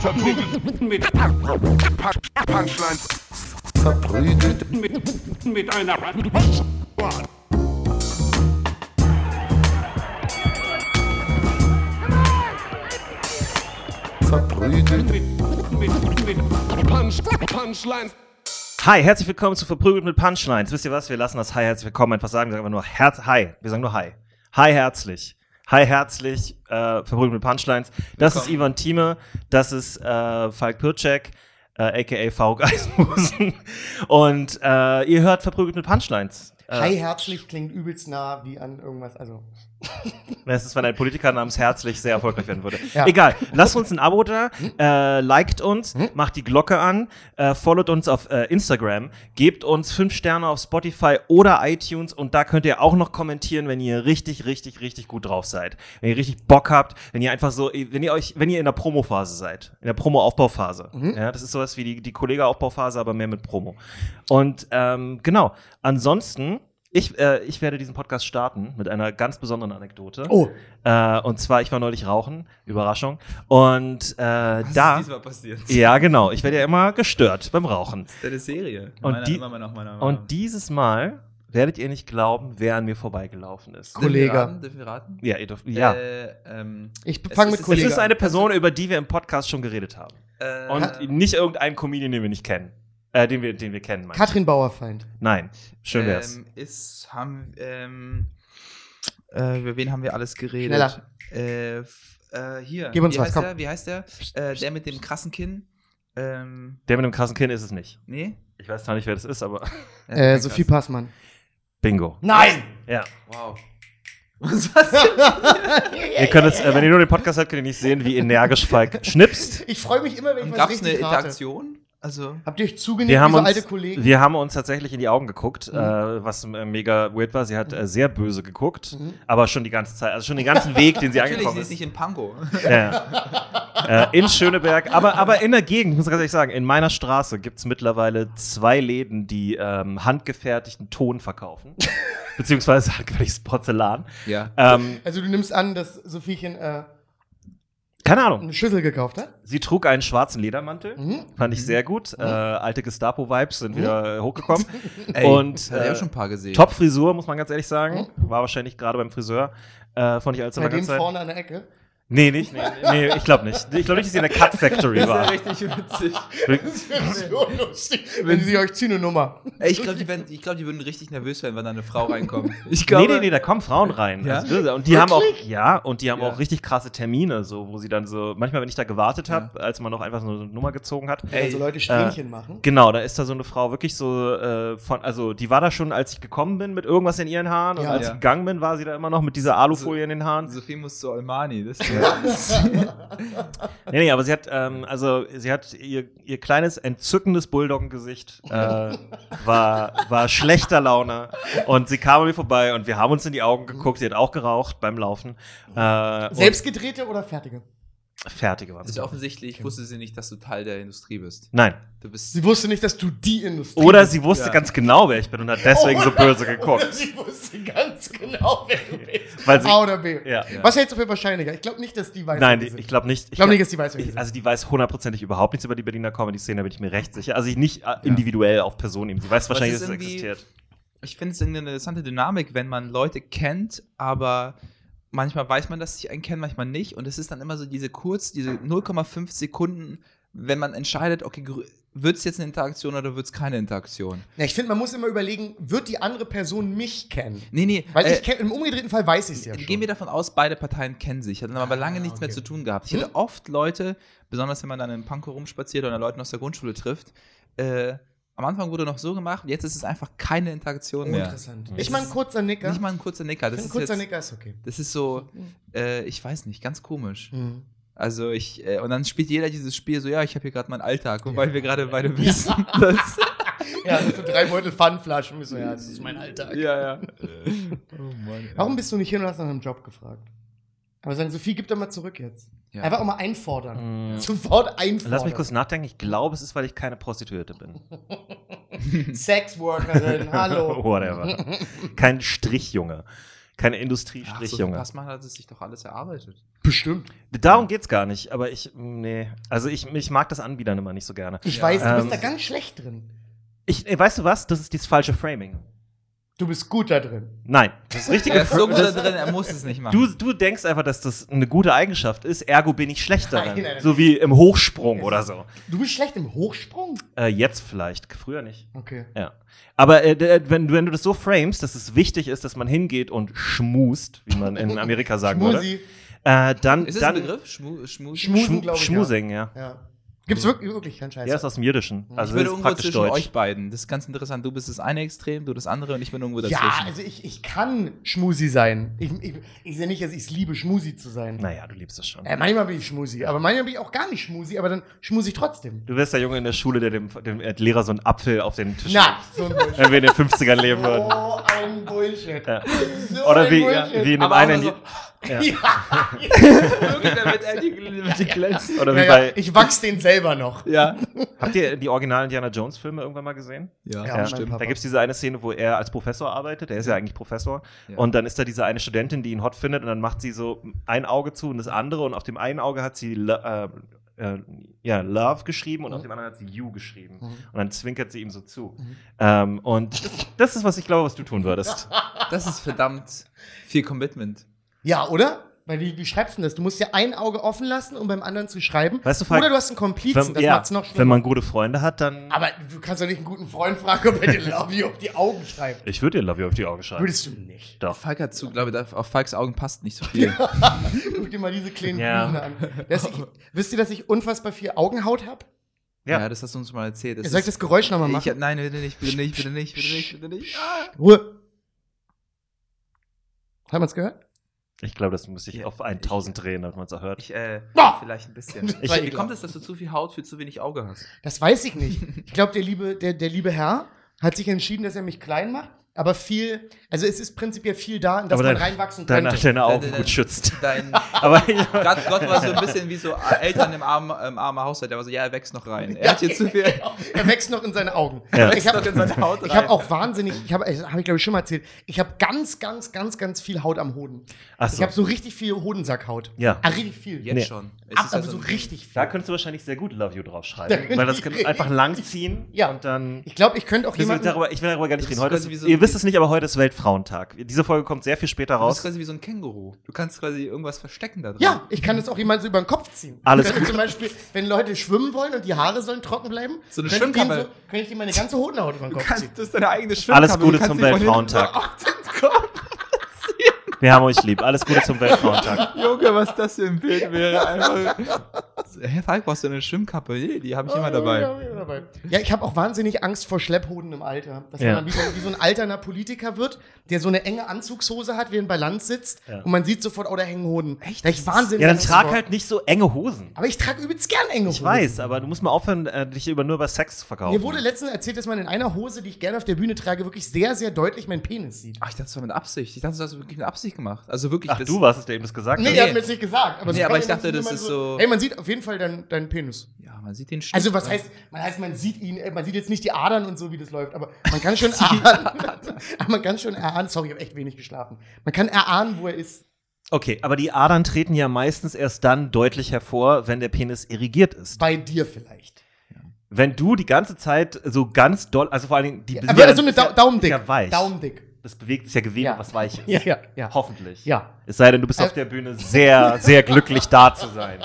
Verprügelt mit Punchlines. Verprügelt Mit, mit einer verprügelt mit, mit, mit Punch, Punchlines. Hi, herzlich willkommen zu Verprügelt mit Punchlines. Wisst ihr was? Wir lassen das Hi, herzlich willkommen einfach sagen. Wir sagen einfach nur Herz, Hi. Wir sagen nur Hi. Hi, herzlich. Hi, herzlich. Äh, Verprügelt mit Punchlines. Das ist Ivan Thieme. Das ist äh, Falk Pircek, äh, a.k.a. Faruk Eisenhusen. Und äh, ihr hört Verprügelt mit Punchlines. Hi, herzlich klingt übelst nah wie an irgendwas. Also, Das ist, wenn ein Politiker namens Herzlich sehr erfolgreich werden würde. Ja. Egal, lasst uns ein Abo da, äh, liked uns, macht die Glocke an, äh, followt uns auf äh, Instagram, gebt uns fünf Sterne auf Spotify oder iTunes und da könnt ihr auch noch kommentieren, wenn ihr richtig, richtig, richtig gut drauf seid. Wenn ihr richtig Bock habt, wenn ihr einfach so, wenn ihr euch, wenn ihr in der Promo-Phase seid, in der Promo-Aufbauphase. Ja, das ist sowas wie die, die Kollega-Aufbauphase, aber mehr mit Promo. Und ähm, genau, ansonsten ich, äh, ich werde diesen Podcast starten mit einer ganz besonderen Anekdote. Oh. Äh, und zwar, ich war neulich rauchen, Überraschung. Und äh, da. ist diesmal passiert? Ja, genau. Ich werde ja immer gestört beim Rauchen. Das ist eine Serie. Und Meiner- die- immer noch, meiner- meiner- Und dieses Mal werdet ihr nicht glauben, wer an mir vorbeigelaufen ist. Kollege. Dürfen wir raten? Ja, ihr dürft, ja. Äh, ähm, ich fange mit es es ist eine Person, über die wir im Podcast schon geredet haben. äh, Und nicht irgendein Comedian, den wir nicht kennen. Äh, den wir, den wir kennen, meine ich. Katrin Bauerfeind. Nein. Schön wär's. Ähm, ist, haben, ähm, äh, über wen haben wir alles geredet? Schneller. Äh, f- äh, hier. Gib uns Wie was, heißt komm. der? Wie heißt der? Äh, der mit dem krassen Kinn? Ähm, Der mit dem krassen Kinn ist es nicht. nee? Ich weiß zwar nicht, wer das ist, aber Ja, Äh, krass. Sophie Passmann. Bingo. Nein! Ja. Wow. Was du? Ihr könnt es, äh, wenn ihr nur den Podcast hört, könnt ihr nicht sehen, wie energisch Falk schnipst. Ich freue mich immer, wenn ich was Gab es eine richtig rate. Interaktion? Also, Habt ihr euch zugenickt Wir haben, so uns, alte Kollegen? wir haben uns tatsächlich in die Augen geguckt, Mhm. äh, was äh, mega weird war. Sie hat äh, sehr böse geguckt, aber schon die ganze Zeit, also schon den ganzen Weg, den sie natürlich, angekommen sie ist. ist nicht in Pankow. Ja. äh, in Schöneberg, aber, aber in der Gegend, muss ich ganz ehrlich sagen, in meiner Straße gibt es mittlerweile zwei Läden, die ähm, handgefertigten Ton verkaufen. Beziehungsweise handgefertigtes Porzellan. ja. Ähm, Also du nimmst an, dass Sophiechen äh, keine Ahnung. eine Schüssel gekauft hat? Sie trug einen schwarzen Ledermantel. Mhm. Fand ich sehr gut. Äh, alte Gestapo-Vibes sind wieder äh, hochgekommen. Ey, Und, hat er äh, schon ein paar gesehen. Top-Frisur, muss man ganz ehrlich sagen. War wahrscheinlich gerade beim Friseur. Äh, von nicht allzu Bei dem Zeit. vorne an der Ecke. Nee, nicht. Nee, nee ich glaube nicht. Ich glaube nicht, dass sie in der Cut Factory war. richtig witzig. Das ist so lustig, wenn sie euch ziehen eine Nummer. Ey, ich glaube, die, werden- ich glaub, die würden richtig nervös werden, wenn da eine Frau reinkommt. Ich Nee, glaube, nee, nee, da kommen Frauen rein. Ja? Also, und die haben auch, Wirklich? ja, und die haben Ja. auch richtig krasse Termine, so, wo sie dann so, manchmal, wenn ich da gewartet habe, als man noch einfach so eine Nummer gezogen hat. Wenn so Leute Strähnchen machen. Genau, da ist da so eine Frau wirklich so äh, von, also die war da schon, als ich gekommen bin, mit irgendwas in ihren Haaren und Ja. als Ja. ich gegangen bin, war sie da immer noch mit dieser Alufolie in den Haaren. Sophie muss zu Almani. Das Nee, nee, aber sie hat, ähm, also sie hat ihr, ihr kleines, entzückendes Bulldoggen-Gesicht äh, war, war schlechter Laune und sie kam an mir vorbei und wir haben uns in die Augen geguckt. Sie hat auch geraucht beim Laufen. Äh, Selbstgedrehte oder fertige? Fertige war ist sie. offensichtlich, wusste sie nicht, dass du Teil der Industrie bist. Nein. Du bist. Sie wusste nicht, dass du die Industrie Oder bist. sie wusste Ja. ganz genau, wer ich bin und hat deswegen so böse Oder geguckt. sie wusste ganz genau, wer du bist. Weil sie- A oder B. Ja. Was hältst du für wahrscheinlicher? Ich glaube nicht, dass die weiß, Nein, wer die, ich glaube nicht. Ich glaube nicht, dass die weiß, wer Ich, also die weiß hundertprozentig überhaupt nichts über die Berliner Comedy-Szene, da bin ich mir recht sicher. Also ich nicht äh, individuell auf Personen. Sie weiß wahrscheinlich, dass es existiert. Ich finde es eine interessante Dynamik, wenn man Leute kennt, aber manchmal weiß man, dass sie einen kennen, manchmal nicht. Und es ist dann immer so diese kurz, diese 0,5 Sekunden, wenn man entscheidet, okay, wird es jetzt eine Interaktion oder wird es keine Interaktion? Ja, ich finde, man muss immer überlegen, wird die andere Person mich kennen? Nee, nee. Weil äh, ich kenn, im umgedrehten Fall weiß ich es ja schon. Gehen wir davon aus, beide Parteien kennen sich, hatten aber lange nichts mehr okay. zu tun gehabt. Ich hatte oft Leute, besonders wenn man dann in Pankow rumspaziert oder Leute aus der Grundschule trifft, äh, am Anfang wurde noch so gemacht, jetzt ist es einfach keine Interaktion mehr. interessant. Es Ich ist kurzer Nicker. Nicht mal ein kurzer Nicker. Das ein ist, kurzer jetzt, Nicker ist okay. das ist so, äh, ich weiß nicht, ganz komisch. Mhm. Also ich, äh, und dann spielt jeder dieses Spiel so, ja, ich habe hier gerade meinen Alltag, wobei wir gerade beide wissen, dass, Ja, das sind drei Beutel Pfannflaschen. So, ja, das ist mein Alltag. ja, ja. Oh Mann. Warum bist du nicht hin und hast nach einem Job gefragt? Aber sagen, Sophie, gib doch mal zurück jetzt. Ja. Einfach auch mal einfordern. Mm. Sofort einfordern. Lass mich kurz nachdenken. Ich glaube, es ist, weil ich keine Prostituierte bin. Sexworkerin, hallo. Whatever. Kein Strichjunge. Kein Ach, Industriestrich, so. Passmann hat es sich doch alles erarbeitet. Bestimmt. Darum geht's gar nicht, aber ich, nee. Also ich, ich mag das Anbiedern immer nicht so gerne. Ich Ja. weiß, du bist Ähm, da ganz schlecht drin. Ich, ey, weißt du was? Das ist dieses falsche Framing. Du bist gut da drin. Nein, das richtige Er ist so gut da drin, er muss es nicht machen. du, du denkst einfach, dass das eine gute Eigenschaft ist, ergo bin ich schlecht darin. Nein, nein, nein. So wie im Hochsprung oder so. Du bist schlecht im Hochsprung? Äh, jetzt vielleicht, früher nicht. Okay. Ja. Aber äh, d- wenn, du- wenn du das so framest, dass es wichtig ist, dass man hingeht und schmust, wie man in Amerika sagen würde, Schmusi. äh, dann. ist das dann ein Begriff? Schmu Schmu Schmusen, Schmu ich, Schmusing, ja. Ja. Gibt's wirklich, wirklich keinen Scheiß. Ja, ist aus dem Jiddischen. Ich Also bin das ist irgendwo praktisch zwischen Deutsch. euch beiden. Das ist ganz interessant. Du bist das eine Extrem, du das andere und ich bin irgendwo dazwischen. Ja, also ich, ich kann Schmusi sein. Ich, ich, ich sehe nicht, dass ich es liebe, Schmusi zu sein. Naja, du liebst es schon. Äh, manchmal bin ich Schmusi, aber manchmal bin ich auch gar nicht Schmusi, aber dann schmusi ich trotzdem. Du wärst der Junge in der Schule, der dem, dem Lehrer so einen Apfel auf den Tisch Na, so ein Bullshit. wenn wir in den 50ern leben würden. Oh, ein Bullshit. Ja. So Oder ein wie, Bullshit. wie in dem Aber einen. nur Ja. Ja, Wirklich, damit er die glänzt. Oder wie ja, ja, bei. ich wachs den selber noch. Ja. Habt ihr die originalen Indiana Jones Filme irgendwann mal gesehen? Ja, Ja, Papa. Da gibt es diese eine Szene, wo er als Professor arbeitet. Der ist ja eigentlich Professor. Ja. Und dann ist da diese eine Studentin, die ihn hot findet. Und dann macht sie so ein Auge zu und das andere. Und auf dem einen Auge hat sie äh, äh, ja, Love geschrieben und Mhm. auf dem anderen hat sie You geschrieben. Mhm. Und dann zwinkert sie ihm so zu. Mhm. Ähm, und das, das ist, was ich glaube, was du tun würdest. Das ist verdammt viel Commitment. Ja, oder? Weil wie, wie schreibst du denn das? Du musst ja ein Auge offen lassen, um beim anderen zu schreiben. Weißt du, Falk, Oder du hast einen Komplizen, Wenn, das ja, macht's noch schlimmer. wenn man gute Freunde hat, dann. aber du kannst doch nicht einen guten Freund fragen, ob er dir Love You auf die Augen schreibt. Ich würde dir Love You auf die Augen schreiben. Würdest du nicht. Doch. Falk hat zu, glaube ich, auf Falks Augen passt nicht so viel. Guck dir mal diese kleinen Ja. An. Ich, wisst ihr, dass ich unfassbar viel Augenhaut habe? Ja. ja. das hast du uns mal erzählt. Das Soll ich das Geräusch nochmal ich, machen? nein, bitte nicht, bitte nicht, bitte nicht, bitte nicht, bitte nicht. Ah. Ruhe. Haben wir es gehört? Ich glaube, das muss ich Ja, auf 1000 drehen, damit man es auch hört. Ich, äh, Boah! vielleicht ein bisschen. Ich, wie kommt es, dass du zu viel Haut für zu wenig Auge hast? Das weiß ich nicht. Ich glaube, der liebe, der, der liebe Herr hat sich entschieden, dass er mich klein macht, aber viel, also es ist prinzipiell viel da, in das Aber man dein- reinwachsen Deine, könnte. deine Augen Deine- gut schützt. Dein, Aber ja. Gott, Gott war so ein bisschen wie so Eltern im armen, im armen Haushalt. Der war so, ja, er wächst noch rein. Er hat hier zu viel. Genau. Er wächst noch in seine Augen. Ja. Ich Wächst habe noch in seine Haut ich hab rein. auch wahnsinnig, ich habe, habe ich glaube ich schon mal erzählt, ich habe ganz, ganz, ganz, ganz viel Haut am Hoden. Ach Ich so. habe so richtig viel Hodensackhaut. Ja. Ah, richtig viel. Jetzt Nee. schon. Ab, aber also so richtig viel. Da könntest du wahrscheinlich sehr gut Love You draufschreiben. Weil das ich kann einfach langziehen Ja. und dann. Ich glaube, ich könnte auch jemanden. darüber, ich will darüber gar nicht reden. Heute ist, ihr wisst es nicht, aber heute ist Weltfrauentag. Diese Folge kommt sehr viel später Du bist raus. quasi wie so ein Känguru. Du kannst quasi irgendwas verstecken da drin. Ja, ich kann das auch jemand so über den Kopf ziehen. Alles könnte zum Beispiel, wenn Leute schwimmen wollen und die Haare sollen trocken bleiben, So eine könnte ich. So, könnte ich dir meine ganze Hodenhaut über den Du Kopf kannst, ziehen. das ist deine eigene Schwimmkappe. Alles Gute zum Weltfrauentag. Wir haben euch lieb. Alles Gute zum Weltfrauentag. Junge, was das für ein Bild wäre. Einfach. Herr Falk, brauchst du eine Schwimmkappe? Nee, die habe ich immer dabei. Ja, ja, dabei. Ja, ich habe auch wahnsinnig Angst vor Schlepphoden im Alter. Dass Ja. man dann wie so, wie so ein alterner Politiker wird, der so eine enge Anzugshose hat, während bei Land sitzt Ja. und man sieht sofort, oh, da hängen Hoden. Echt? Da ich wahnsinnig Ja, dann trag vor. halt nicht so enge Hosen. Aber ich trage übelst gern enge Hosen. Ich weiß, aber du musst mal aufhören, äh, dich über nur über Sex zu verkaufen. Mir wurde letztens erzählt, dass man in einer Hose, die ich gerne auf der Bühne trage, wirklich sehr, sehr deutlich meinen Penis sieht. Ach, ich dachte, das war mit Absicht. Ich dachte, das hast du wirklich mit Absicht gemacht. Also wirklich. Ach, das- du warst es, der ihm das gesagt Nee, hat. er hat mir jetzt nicht gesagt. Aber, Nee, aber ich dachte, das ist so- Hey, man sieht auf jeden Fall deinen deinen Penis. Ja, man sieht den Stück. Also, was heißt, man heißt, man sieht ihn, äh, man sieht jetzt nicht die Adern und so, wie das läuft, aber man kann schon erahnen, man kann schon erahnen, sorry, ich habe echt wenig geschlafen. Man kann erahnen, wo er ist. Okay, aber die Adern treten ja meistens erst dann deutlich hervor, wenn der Penis irrigiert ist. Bei dir vielleicht. Wenn du die ganze Zeit so ganz doll, also vor allen Dingen die Ja, aber ja- so eine da Daumendick. Ja. Daumendick. Das bewegt ist ja Gewebe, Ja. was weich ist. Ja, ja, ja. Hoffentlich. Ja. Es sei denn, du bist Äh, auf der Bühne sehr, sehr glücklich da zu sein.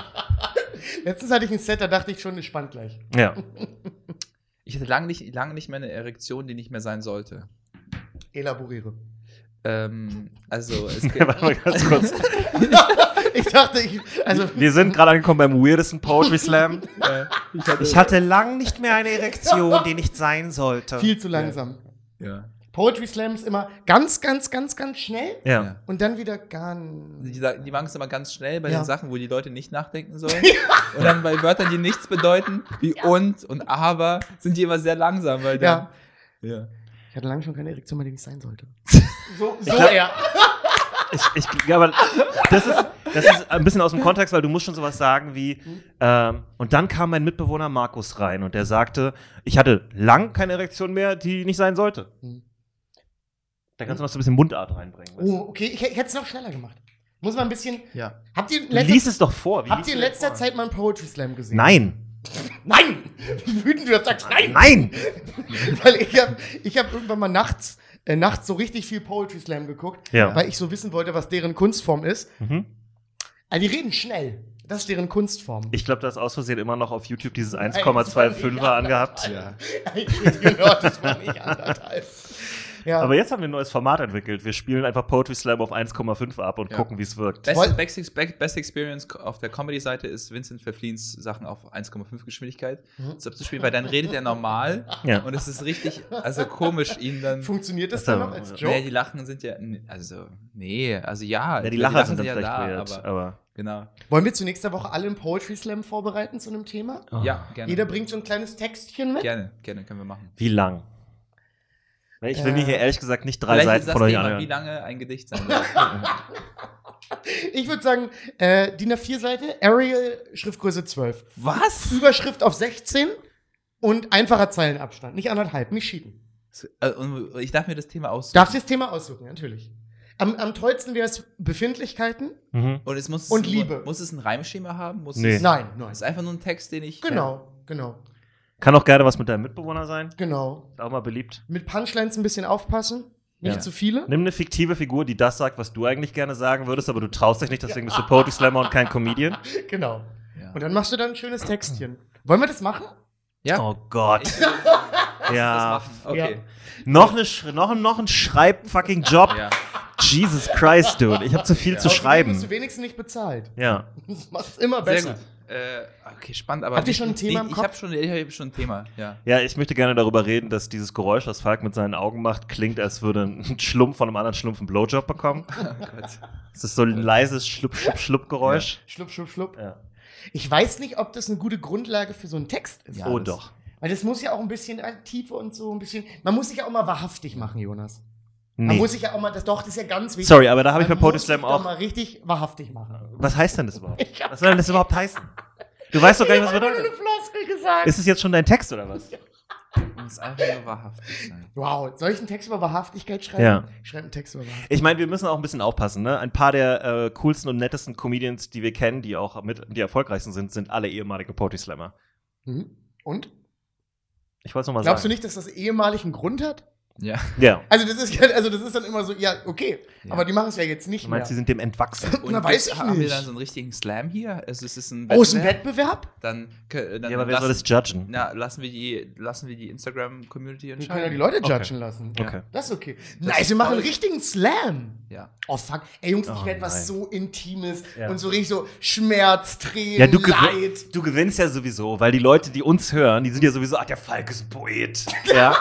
Letztens hatte ich ein Set, da dachte ich schon, es spannt gleich. Ja. Ich hatte lange nicht, lange nicht mehr eine Erektion, die nicht mehr sein sollte. Elaboriere. Ähm, also, es Warte mal ganz kurz. ich dachte, ich, also, Wir sind gerade angekommen beim weirdesten Poetry Slam. äh, ich hatte, Ich hatte lang nicht mehr eine Erektion, die nicht sein sollte. viel zu langsam. ja. Poetry Slam ist immer ganz, ganz, ganz, ganz schnell Ja. Ja. und dann wieder ganz. Die, die machen es immer ganz schnell bei Ja. den Sachen, wo die Leute nicht nachdenken sollen. Und dann bei Wörtern, die nichts bedeuten, wie und und aber, sind die immer sehr langsam, weil dann. Ja. Ja. Ich hatte lange schon keine Erektion mehr, die nicht sein sollte. So, so eher. Ich, ich, ja, aber das ist, das ist ein bisschen aus dem Kontext, weil du musst schon sowas sagen wie, ähm, und dann kam mein Mitbewohner Markus rein und der sagte, ich hatte lang keine Erektion mehr, die nicht sein sollte. Da kannst du noch so ein bisschen Mundart reinbringen. weißt du? Oh, okay, ich, ich hätte es noch schneller gemacht. Muss man ein bisschen. Ja. Habt ihr in Du letzter, liest es doch vor. Wie habt ihr in letzter vor? Zeit mal einen Poetry Slam gesehen? Nein. Nein! Wie wütend du das sagst, nein! Nein! Weil ich habe ich hab irgendwann mal nachts, äh, nachts so richtig viel Poetry Slam geguckt, Ja. weil ich so wissen wollte, was deren Kunstform ist. Mhm. Also die reden schnell. Das ist deren Kunstform. Ich glaube, da ist aus Versehen immer noch auf YouTube dieses Nein, das war nicht 1,25er angehabt. Ja. genau, das war nicht anderthalb. Ja. Aber jetzt haben wir ein neues Format entwickelt. Wir spielen einfach Poetry Slam auf 1,5 ab und Ja. gucken, wie es wirkt. Best, best, best Experience auf der Comedy-Seite ist Vincent Verfliens Sachen auf 1,5 Geschwindigkeit Mhm. zu spielen, weil dann redet er normal Ja. und es ist richtig, also komisch, ihn dann. Funktioniert das dann noch ja- als Nee, Joke? die Lachen sind ja, also, nee, also ja. Ja, die Lacher sind dann ja vielleicht da, weird. aber, Aber, genau. Wollen wir zu nächster Woche alle einen Poetry Slam vorbereiten zu einem Thema? Oh. Ja, gerne. Jeder bringt so ein kleines Textchen mit. Gerne, gerne, können wir machen. wie lang? Ich will mir hier ehrlich gesagt nicht drei Vielleicht Seiten ist das von euch Thema, wie anhören. lange ein Gedicht sein soll. Ich würde sagen, äh, DIN A4-Seite, Arial, Schriftgröße 12. Was? Überschrift auf 16 und einfacher Zeilenabstand. Nicht anderthalb, nicht. Äh, und Ich darf mir das Thema aussuchen. Darfst du das Thema aussuchen, natürlich. Am, am tollsten wäre es Befindlichkeiten. Mhm. Und es muss, Und Liebe. Muss es ein Reimschema haben? Muss Nee. es, Nein, nein. Es ist einfach nur ein Text, den ich. Genau, genau, Kann auch gerne was mit deinem Mitbewohner sein. genau. Ist auch mal beliebt. Mit Punchlines ein bisschen aufpassen. Nicht Ja. zu viele. Nimm eine fiktive Figur, die das sagt, was du eigentlich gerne sagen würdest, aber du traust dich nicht, deswegen bist du Poetry Slammer und kein Comedian. Genau. Ja. Und dann machst du dann ein schönes Textchen. Wollen wir das machen? Ja. Oh Gott. ja. Okay. Noch, eine, Sch- noch, ein- noch ein Schreib-fucking-Job. Ja. Jesus Christ, dude. Ich habe zu viel zu schreiben. wirst du wenigstens nicht bezahlt. Ja. Das macht es immer Sehr besser. gut. Äh, okay, spannend, aber. Habt ihr schon ein Thema im Ich habe schon, ich hab schon ein Thema, ja. Ja, ich möchte gerne darüber reden, dass dieses Geräusch, was Falk mit seinen Augen macht, klingt, als würde ein Schlumpf von einem anderen Schlumpf einen Blowjob bekommen. Oh Gott. Es ist so ein leises Schlupp-Schlupp-Schlupp-Geräusch. Schlupp, schlupp, schlupp. Ja. Ich weiß nicht, ob das eine gute Grundlage für so einen Text ist. Ja, oh das- doch. Weil das muss ja auch ein bisschen äh, Tiefe und so ein bisschen. Man muss sich ja auch mal wahrhaftig machen, Jonas. Man Nee. muss sich ja auch mal. Das, doch, das ist ja ganz wichtig. Sorry, aber da habe ich bei Poetry muss Slam auch. mal richtig wahrhaftig machen. Was heißt denn das überhaupt? Was soll denn das überhaupt heißen? Du weißt doch gar nicht, was Ich hab nur bedeutet. eine Floskel gesagt. Ist es jetzt schon dein Text oder was? Muss einfach nur wahrhaftig sein. Wow, soll ich einen Text über Wahrhaftigkeit schreiben? Ja. Ich schreibe einen Text über Wahrhaftigkeit. Ich meine, wir müssen auch ein bisschen aufpassen. Ne? Ein paar der äh, coolsten und nettesten Comedians, die wir kennen, die auch mit die erfolgreichsten sind, sind alle ehemalige Poetry Slammer. Mhm. Und? Ich wollte es nochmal Glaubst du sagen. nicht, dass das ehemalig einen Grund hat? Ja. Ja. Also das ist also das ist dann immer so, ja, okay. Ja. Aber die machen es ja jetzt nicht Du meinst, sie mehr. sind dem entwachsen. Na, weiß ich haben wir nicht. dann so einen richtigen Slam hier? Also, es ist ein Oh, ist ein Wettbewerb? Dann, dann Ja, aber wer lassen, soll das judgen? Na, lassen wir die, lassen wir die Instagram-Community Wir entscheiden. können ja die Leute Okay. judgen lassen. Okay. Das ist okay. Das nice, ist wir machen einen richtigen Slam. Ja. Oh fuck. Ey Jungs, ich Oh, werde was so Intimes Ja. und so richtig so Schmerz, Tränen, Ja, du, Leid. du gewinnst ja sowieso, weil die Leute, die uns hören, die sind ja sowieso, ach, der Falk ist ein Poet. Ja.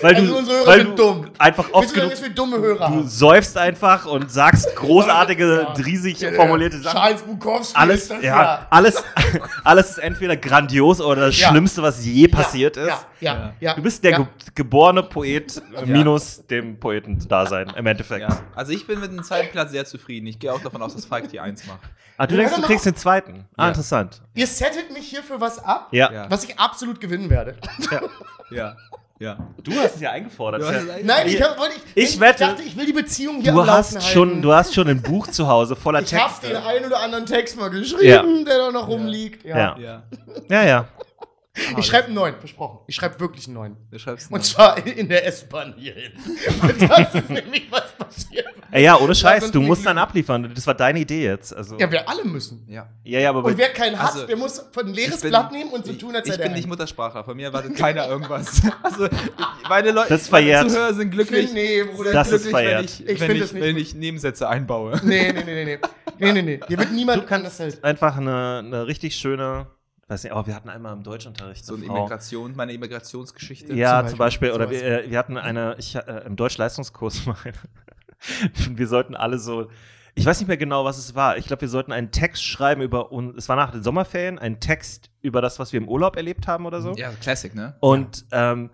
weil Also unsere Hörer weil sind dumm. einfach oft du sagen, genug, wir dumme Hörer du säufst einfach und sagst großartige, Ja. riesig Ja, formulierte Sachen. Charles Bukowski Alles, ist das ja, alles, alles ist entweder grandios oder das Ja. Schlimmste, was je passiert ja, ist. Ja, ja, ja. Du bist der ja. ge geborene Poet äh, minus dem Poetendasein im Endeffekt. ja. Also, ich bin mit dem zweiten Platz sehr zufrieden. Ich gehe auch davon aus, dass Falk die Eins macht. Ah, du Ja, denkst, du genau. kriegst den zweiten. Ah, Ja. interessant. Ihr settet mich hier für was ab, Ja. Ja. was ich absolut gewinnen werde. Ja. Ja. Du hast es ja eingefordert. Nein, ich, Ich- hab, wollte, ich wette, dachte, ich will die Beziehung hier Du hast, schon, halten. du hast schon ein Buch zu Hause voller ich habe Texte. den einen oder anderen Text mal geschrieben, Ja. der da noch rumliegt. Ja. Ja. Ja. Ja, ja. Ich schreibe einen neuen, versprochen. Ich schreibe wirklich einen neuen. Du schreibst Und noch. zwar in der S-Bahn hierhin. Und das ist nämlich was passiert. Ey, ja, ohne Scheiß, du musst dann abliefern. Das war deine Idee jetzt. Also, Ja, wir alle müssen. Ja. ja, ja, aber Und wer keinen hat, Also, der muss von ein leeres Ich bin- Blatt nehmen und so tun, als ich sei der bin nicht. Muttersprachler, von mir erwartet keiner irgendwas. Also, meine Leute, Das ist meine Zuhörer sind glücklich. Nee, Bruder. Das ist glücklich, verjährt. wenn ich, Ich wenn, find ich, wenn ich Nebensätze einbaue. Nee, nee, nee, nee, nee. Nee, nee, nee. Hier wird niemand du kannst halt. einfach eine, eine richtig schöne, weiß nicht, oh, wir hatten einmal im Deutschunterricht So eine Frau. Immigration, meine Immigrationsgeschichte. Ja, zum zum Beispiel, Beispiel. oder wir, äh, wir hatten eine, ich, äh, im Deutschleistungskurs mal, wir sollten alle so, ich weiß nicht mehr genau, was es war. Ich glaube, wir sollten einen Text schreiben über uns, es war nach den Sommerferien, einen Text über das, was wir im Urlaub erlebt haben oder so. Ja, Classic, ne? Und ähm,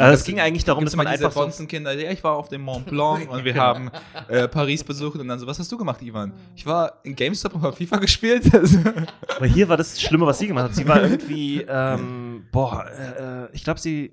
also es ging eigentlich darum, dass man einfach so, Bonzenkinder, ja, ich war auf dem Mont Blanc und wir haben äh, Paris besucht und dann so, was hast du gemacht, Ivan? Ich war in GameStop und habe FIFA gespielt. Aber hier war das Schlimme, was sie gemacht hat. Sie war irgendwie, ähm, boah, äh, ich glaube, sie,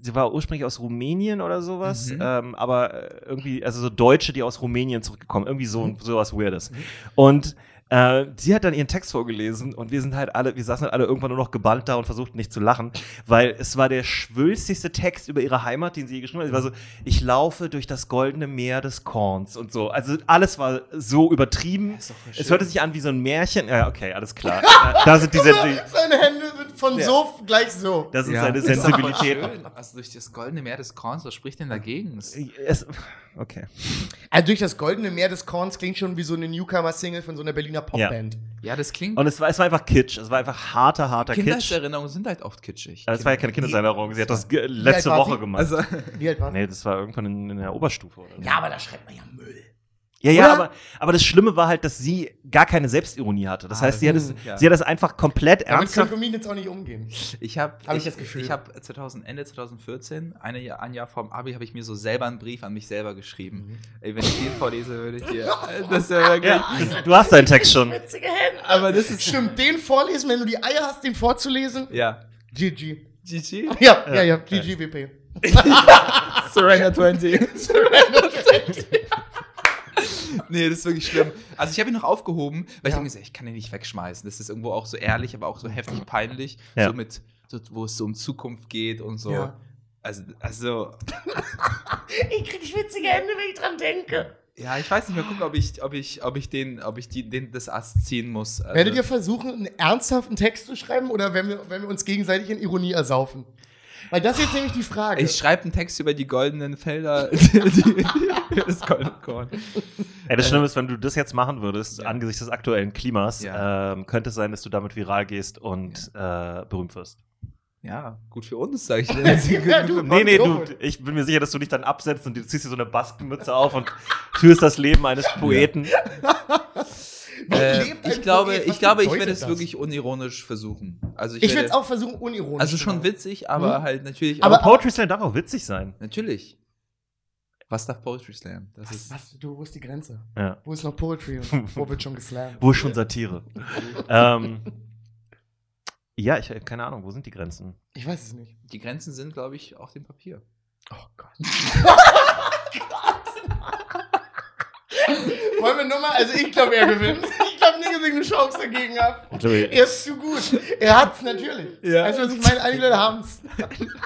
sie war ursprünglich aus Rumänien oder sowas, Mhm. ähm, aber äh, irgendwie, also so Deutsche, die aus Rumänien zurückgekommen, irgendwie so Mhm. sowas Weirdes. Und äh, sie hat dann ihren Text vorgelesen und wir sind halt alle, wir saßen halt alle irgendwann nur noch gebannt da und versuchten nicht zu lachen, weil es war der schwülstigste Text über ihre Heimat, den sie je geschrieben hat. Sie war so, ich laufe durch das goldene Meer des Korns und so. Also alles war so übertrieben. Es hörte sich an wie so ein Märchen. Ja, okay, alles klar. Äh, da sind diese, Seine Hände sind von Ja. so gleich so. das ist Ja. seine Sensibilität. Also durch das goldene Meer des Korns, was spricht denn dagegen? Es, okay. Also durch das goldene Meer des Korns klingt schon wie so eine Newcomer-Single von so einer Berliner Popband. Ja, das klingt. Und es war, es war einfach Kitsch. Es war einfach harter, harter Kitsch. Kindheitserinnerungen sind halt oft kitschig. Aber es war ja keine Kindeserinnerung. Sie hat das letzte Woche sie? gemacht. Also, Wie alt war nee, das war irgendwann in, in der Oberstufe. Oder. Ja, aber da schreibt man ja Müll. Ja, ja, Oder? aber, aber das Schlimme war halt, dass sie gar keine Selbstironie hatte. Das Ah, heißt, sie hat, es, ja. sie hat das einfach komplett Damit ernsthaft. Comedians auch nicht umgehen. ich habe Hab ich das Gefühl. Ich habe 2000, Ende 2014, eine Jahr, ein Jahr vorm Abi, habe ich mir so selber einen Brief an mich selber geschrieben. Mhm. Ey, wenn ich den vorlese, würde ich dir. Das wäre wirklich. Ja, das, du hast deinen Text schon. Aber das ist. Stimmt, den vorlesen, wenn du die Eier hast, den vorzulesen. Ja. GG. GG? Ja, ja, ja, GG WP. Surrender 20. nee, das ist wirklich schlimm. Also ich habe ihn noch aufgehoben, weil ich Ja. habe mir gesagt, ich kann ihn nicht wegschmeißen. Das ist irgendwo auch so ehrlich, aber auch so heftig peinlich. Ja. So mit, so, wo es so um Zukunft geht und so. Ja. Also, also, Ich krieg schwitzige Hände, wenn ich dran denke. ja, ich weiß nicht mal gucken, ob ich, ob ich, ob ich den, ob ich die, den, das Ast ziehen muss. Also, Werdet ihr versuchen, einen ernsthaften Text zu schreiben oder wenn wir, wenn wir uns gegenseitig in Ironie ersaufen? Weil das ist jetzt nämlich die Frage. ich schreibe einen Text über die goldenen Felder, das goldene Korn. Ey, das Schlimme ist, wenn du das jetzt machen würdest, Ja. angesichts des aktuellen Klimas, Ja. ähm, könnte es sein, dass du damit viral gehst und äh, berühmt wirst. Ja, gut für uns, sage ich dir. Ja, du- Nee, nee, du, ich bin mir sicher, dass du dich dann absetzt und du ziehst dir so eine Baskenmütze auf und führst das Leben eines Poeten. Äh, ich glaube, Poet? Ich, glaube ich werde es das? wirklich unironisch versuchen. Also ich Ich werde es auch versuchen, unironisch Also schon machen. witzig, aber Mhm. halt natürlich Aber auch. Poetry Slam darf auch witzig sein. Natürlich. Was darf Poetry Slam? Das Was, ist. was, du, wo ist die Grenze? Ja. Wo ist noch Poetry und wo wird schon geslammt? Wo ist schon Satire? ähm, ja, ich habe keine Ahnung, wo sind die Grenzen? Ich weiß es nicht. Die Grenzen sind, glaube ich, auf dem Papier. Oh Gott. Wollen wir nur mal, also ich glaube, er gewinnt. Ich glaube nicht, dass ich eine Chance dagegen habe. Er ist zu gut. Er hat's natürlich. Ja. Weißt du, was ich meine? Einige Leute haben's.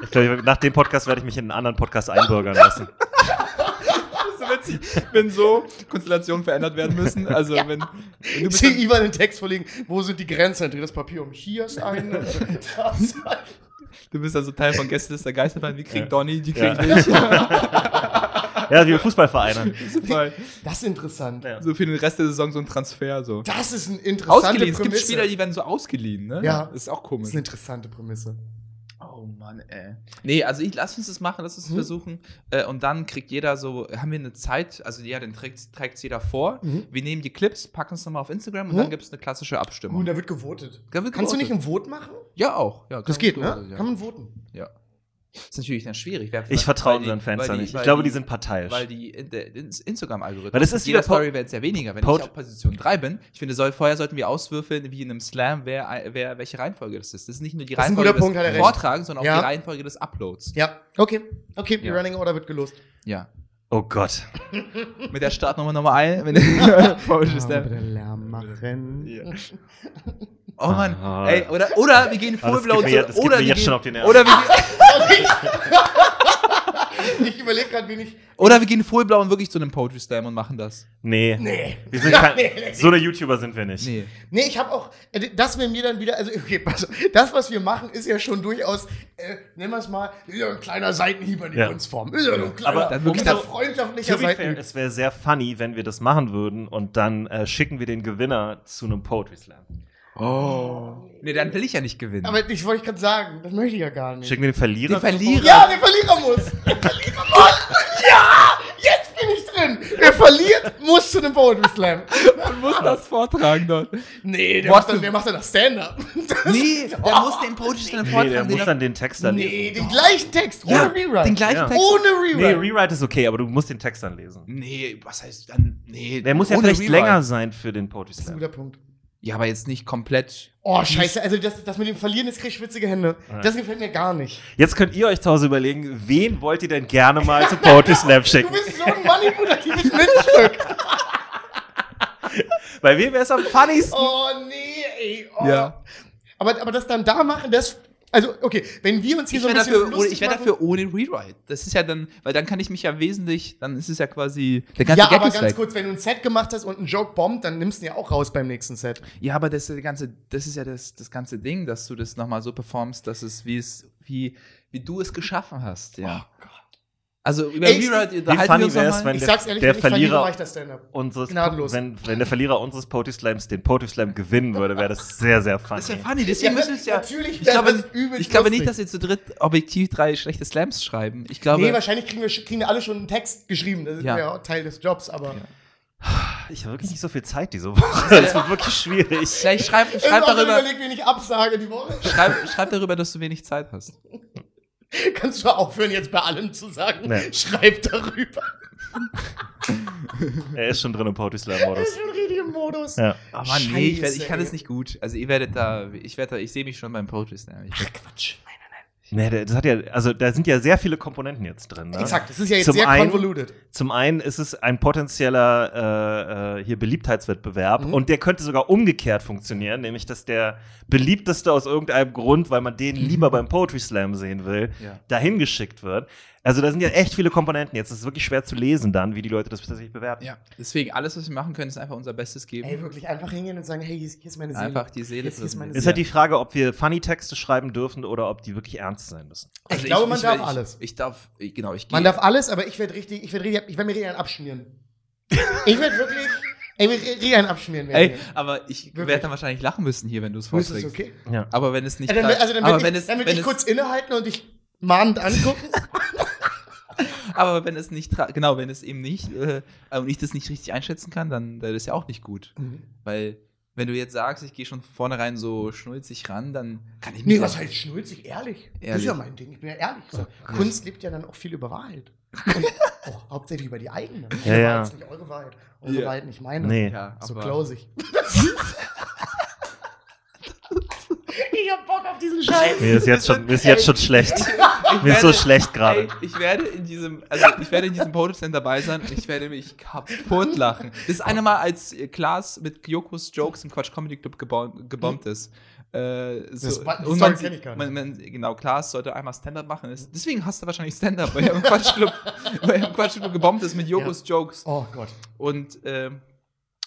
ich glaube, nach dem Podcast werde ich mich in einen anderen Podcast einbürgern lassen. Das ist so witzig, wenn so Konstellationen verändert werden müssen. Also, wenn, wenn du Ich bist. Ivan den Text vorlegen. Wo sind die Grenzen? Dann dreht das Papier um. Hier ist eine. Das ist eine. du bist also Teil von Gästeliste Geisterbahn. Wie kriegt Ja. Donny? Die krieg Ja. ich nicht. Ja, wie Fußballvereine. Das ist interessant. Ja. So für den Rest der Saison so ein Transfer. So. Das ist eine interessante Ausgeliehen. Es gibt Prämisse. Spieler, die werden so ausgeliehen, ne? Ja. Das ist auch das komisch. ist eine interessante Prämisse. Oh Mann, ey. Nee, also ich lass uns das machen, lass uns das Mhm. versuchen. Äh, und dann kriegt jeder so, haben wir eine Zeit, also ja, dann trägt trägt jeder vor. Mhm. Wir nehmen die Clips, packen es nochmal auf Instagram und Mhm. dann gibt es eine klassische Abstimmung. Gut, da wird gewotet. Da wird Kannst du nicht gewotet. ein Vote machen? Ja, auch. Ja, Das kann- geht, kann- ne? Ja. Kann man voten. ja. Ist natürlich dann schwierig. Wer- Ich vertraue die- unseren Fans da die- nicht. Ich glaube, die sind parteiisch. Weil die in- der ins- Instagram-Algorithmus. Weil das ist mit jeder Story wird es ja weniger. Wenn Po- ich auf Position 3 bin, ich finde, soll, vorher sollten wir auswürfeln, wie in einem Slam, wer, wer, welche Reihenfolge das ist. Das ist nicht nur die Reihenfolge Punkt, des recht. Vortragens, sondern auch Ja. die Reihenfolge des Uploads. Ja, okay. Okay, die Ja. Running Order wird gelost. Ja. oh Gott. Mit der Startnummer Nummer 1. Wenn Poetry Slam. bitte Lärm machen. Oh Mann, Ah. ey, oder, oder wir gehen jetzt- das geht oder mir wir jetzt gehen, schon auf die Nerven. oder wir gehen, Ich überlege gerade, wen ich. oder wir gehen Fullblau und wirklich zu einem Poetry Slam und machen das. Nee. Nee. Wir sind kein, Nee, nee. so eine YouTuber sind wir nicht. Nee. Nee, ich habe auch, äh, das wenn mir dann wieder, also okay, pass, auf, das, was wir machen, ist ja schon durchaus, äh, nennen wir es mal, ja ein kleiner Seitenhieb an die Ja. Kunstform. Ist ja ein kleiner, Aber dann wirklich das- freundschaftlicher Seitenhieb. es wäre sehr funny, wenn wir das machen würden und dann äh, schicken wir den Gewinner zu einem Poetry Slam. Oh. Nee, dann will ich ja nicht gewinnen. Aber ich wollte gerade sagen, das möchte ich ja gar nicht. Schicken wir den Verlierer? Den Verlierer. Ja, der Verlierer muss. Der Verlierer muss. Ja, jetzt bin ich drin. Wer verliert, muss zu einem Poetry Slam. Man muss das vortragen dort. Nee, der macht, dann, der macht dann das Stand-up. Nee, der muss den Poetry Slam Nee, vortragen. der den muss dann den Text dann lesen. Nee, den gleichen Text, ohne ja, Rewrite. Den gleichen Ja. Text. Ohne Nee, Rewrite. Rewrite ist okay, aber du musst den Text dann lesen. Nee, was heißt dann? Nee. Der muss ja vielleicht Rewrite. länger sein für den Poetry das ist ein Slam. guter Punkt. Ja, aber jetzt nicht komplett. Oh, scheiße, also das, das mit dem Verlieren, das krieg ich schwitzige Hände. Das gefällt mir gar nicht. Jetzt könnt ihr euch zu Hause überlegen, wen wollt ihr denn gerne mal zu Poetry Slam Du schicken? bist so ein manipulatives Miststück. Bei wem wäre es am funnigsten? Oh, nee, ey. Oh. Ja. Aber, aber das dann da machen, das. Also, okay, wenn wir uns hier Ich so ein wäre bisschen. dafür, ohne, ich wär machen- dafür ohne Rewrite. Das ist ja dann, weil dann kann ich mich ja wesentlich, dann ist es ja quasi, der ganze Ja, Gag aber ganz weg. kurz, wenn du ein Set gemacht hast und ein Joke bombt, dann nimmst du ihn ja auch raus beim nächsten Set. Ja, aber das, ist ganze, das ist ja das, das ganze Ding, dass du das nochmal so performst, dass es, wie es, wie, wie du es geschaffen hast, ja. Oh Gott. Also über Ey, Rewrite Wie unterhalten wir funny uns wäre es, nochmal. wenn Ich der, sag's ehrlich, der wenn ich verliere, Verlierer mach ich das Stand-up. unseres, Gnadenlos. wenn, wenn der Verlierer unseres Poetry Slams den Poetry Slam gewinnen würde, wäre das sehr, sehr funny. Das ist ja funny, deswegen Ja, müssen wir es ja. natürlich ich glaube, ich glaube nicht, dass wir zu dritt objektiv drei schlechte Slams schreiben. Ich glaube, Nee, wahrscheinlich kriegen wir, kriegen wir alle schon einen Text geschrieben. Das ist Ja. ja, auch Teil des Jobs, aber. Ich habe wirklich nicht so viel Zeit diese Woche. Das wird wirklich schwierig. vielleicht schreib, Ich schreib, habe darüber, überlegt, wen ich absage die Woche. schreib, schreib darüber, dass du wenig Zeit hast. Kannst du aufhören, jetzt bei allem zu sagen? Nee. Schreib darüber. Er ist schon drin im Poetry Slam Das Modus. ist schon richtig im Modus. Ja. Aber Oh nee, ich, werd, ich Scheiße, kann es nicht gut. Also ihr werdet da, ich werde da, ich sehe mich schon beim Poetry Slam. Ich, Quatsch. Nee, das hat ja, also da sind ja sehr viele Komponenten jetzt drin. Ne? Exakt, das ist ja jetzt Zum sehr einen- convoluted. Zum einen ist es ein potenzieller äh, äh, hier Beliebtheitswettbewerb Mhm. und der könnte sogar umgekehrt funktionieren, nämlich dass der beliebteste aus irgendeinem Grund, weil man den lieber beim Poetry Slam sehen will, Ja. dahin geschickt wird. Also da sind ja echt viele Komponenten jetzt. Es ist wirklich schwer zu lesen dann, wie die Leute das tatsächlich bewerten. ja, deswegen alles, was wir machen können, ist einfach unser Bestes geben. Ey, wirklich einfach hingehen und sagen, hey, hier ist, ist meine Seele. Einfach die Seele Hier ist, hier ist meine präsentieren. Ist halt die Frage, ob wir funny Texte schreiben dürfen oder ob die wirklich ernst sein müssen. Ich glaube, man darf ich, alles. Ich darf, ich, genau, ich Man gehe- darf alles, aber ich werde richtig, ich werde richtig, ich werde mir richtig einen abschmieren. ich werde wirklich, ich werde richtig einen abschmieren. Ey, werden. aber ich werde dann wahrscheinlich lachen müssen hier, wenn du es Ist das vorträgst. okay? Ja. Aber wenn es nicht Ja, dann, also dann würde wenn ich, es, dann würd wenn ich kurz innehalten und dich mahnend angucken. Aber wenn es nicht, tra- genau, wenn es eben nicht, äh, und ich das nicht richtig einschätzen kann, dann dann ist ja auch nicht gut. Mhm. Weil, wenn du jetzt sagst, ich gehe schon von vornherein so schnulzig ran, dann kann ich mich. Nee, was heißt schnulzig? Ehrlich. Das ist Ehrlich. ja mein Ding. Ich bin ja ehrlich. So, Kunst lebt ja dann auch viel über Wahrheit. Und auch hauptsächlich über die eigene. Ja, ja. Wahrheit ist nicht eure Wahrheit. Eure Ja. Wahrheit nicht meine. Nee. Ja, So closig. ich hab Bock auf diesen Scheiß. Mir ist jetzt schon, mir ist jetzt schon schlecht. Mir ist so schlecht gerade. ich werde in diesem, also ich werde in diesem Poetry dabei sein und ich werde mich kaputt lachen. Das ist eine Mal, als äh, Klaas mit Kyokos Jokes im Quatsch Comedy Club gebom gebombt ist. Äh, so, Das war- das und man, ich gar man, man, genau, Klaas sollte einmal Stand-up machen. Ist- Deswegen hast du wahrscheinlich Stand-up, weil er im Quatsch Club, weil er im gebombt ist mit Jokos Jokes. Oh Gott. Und, ähm,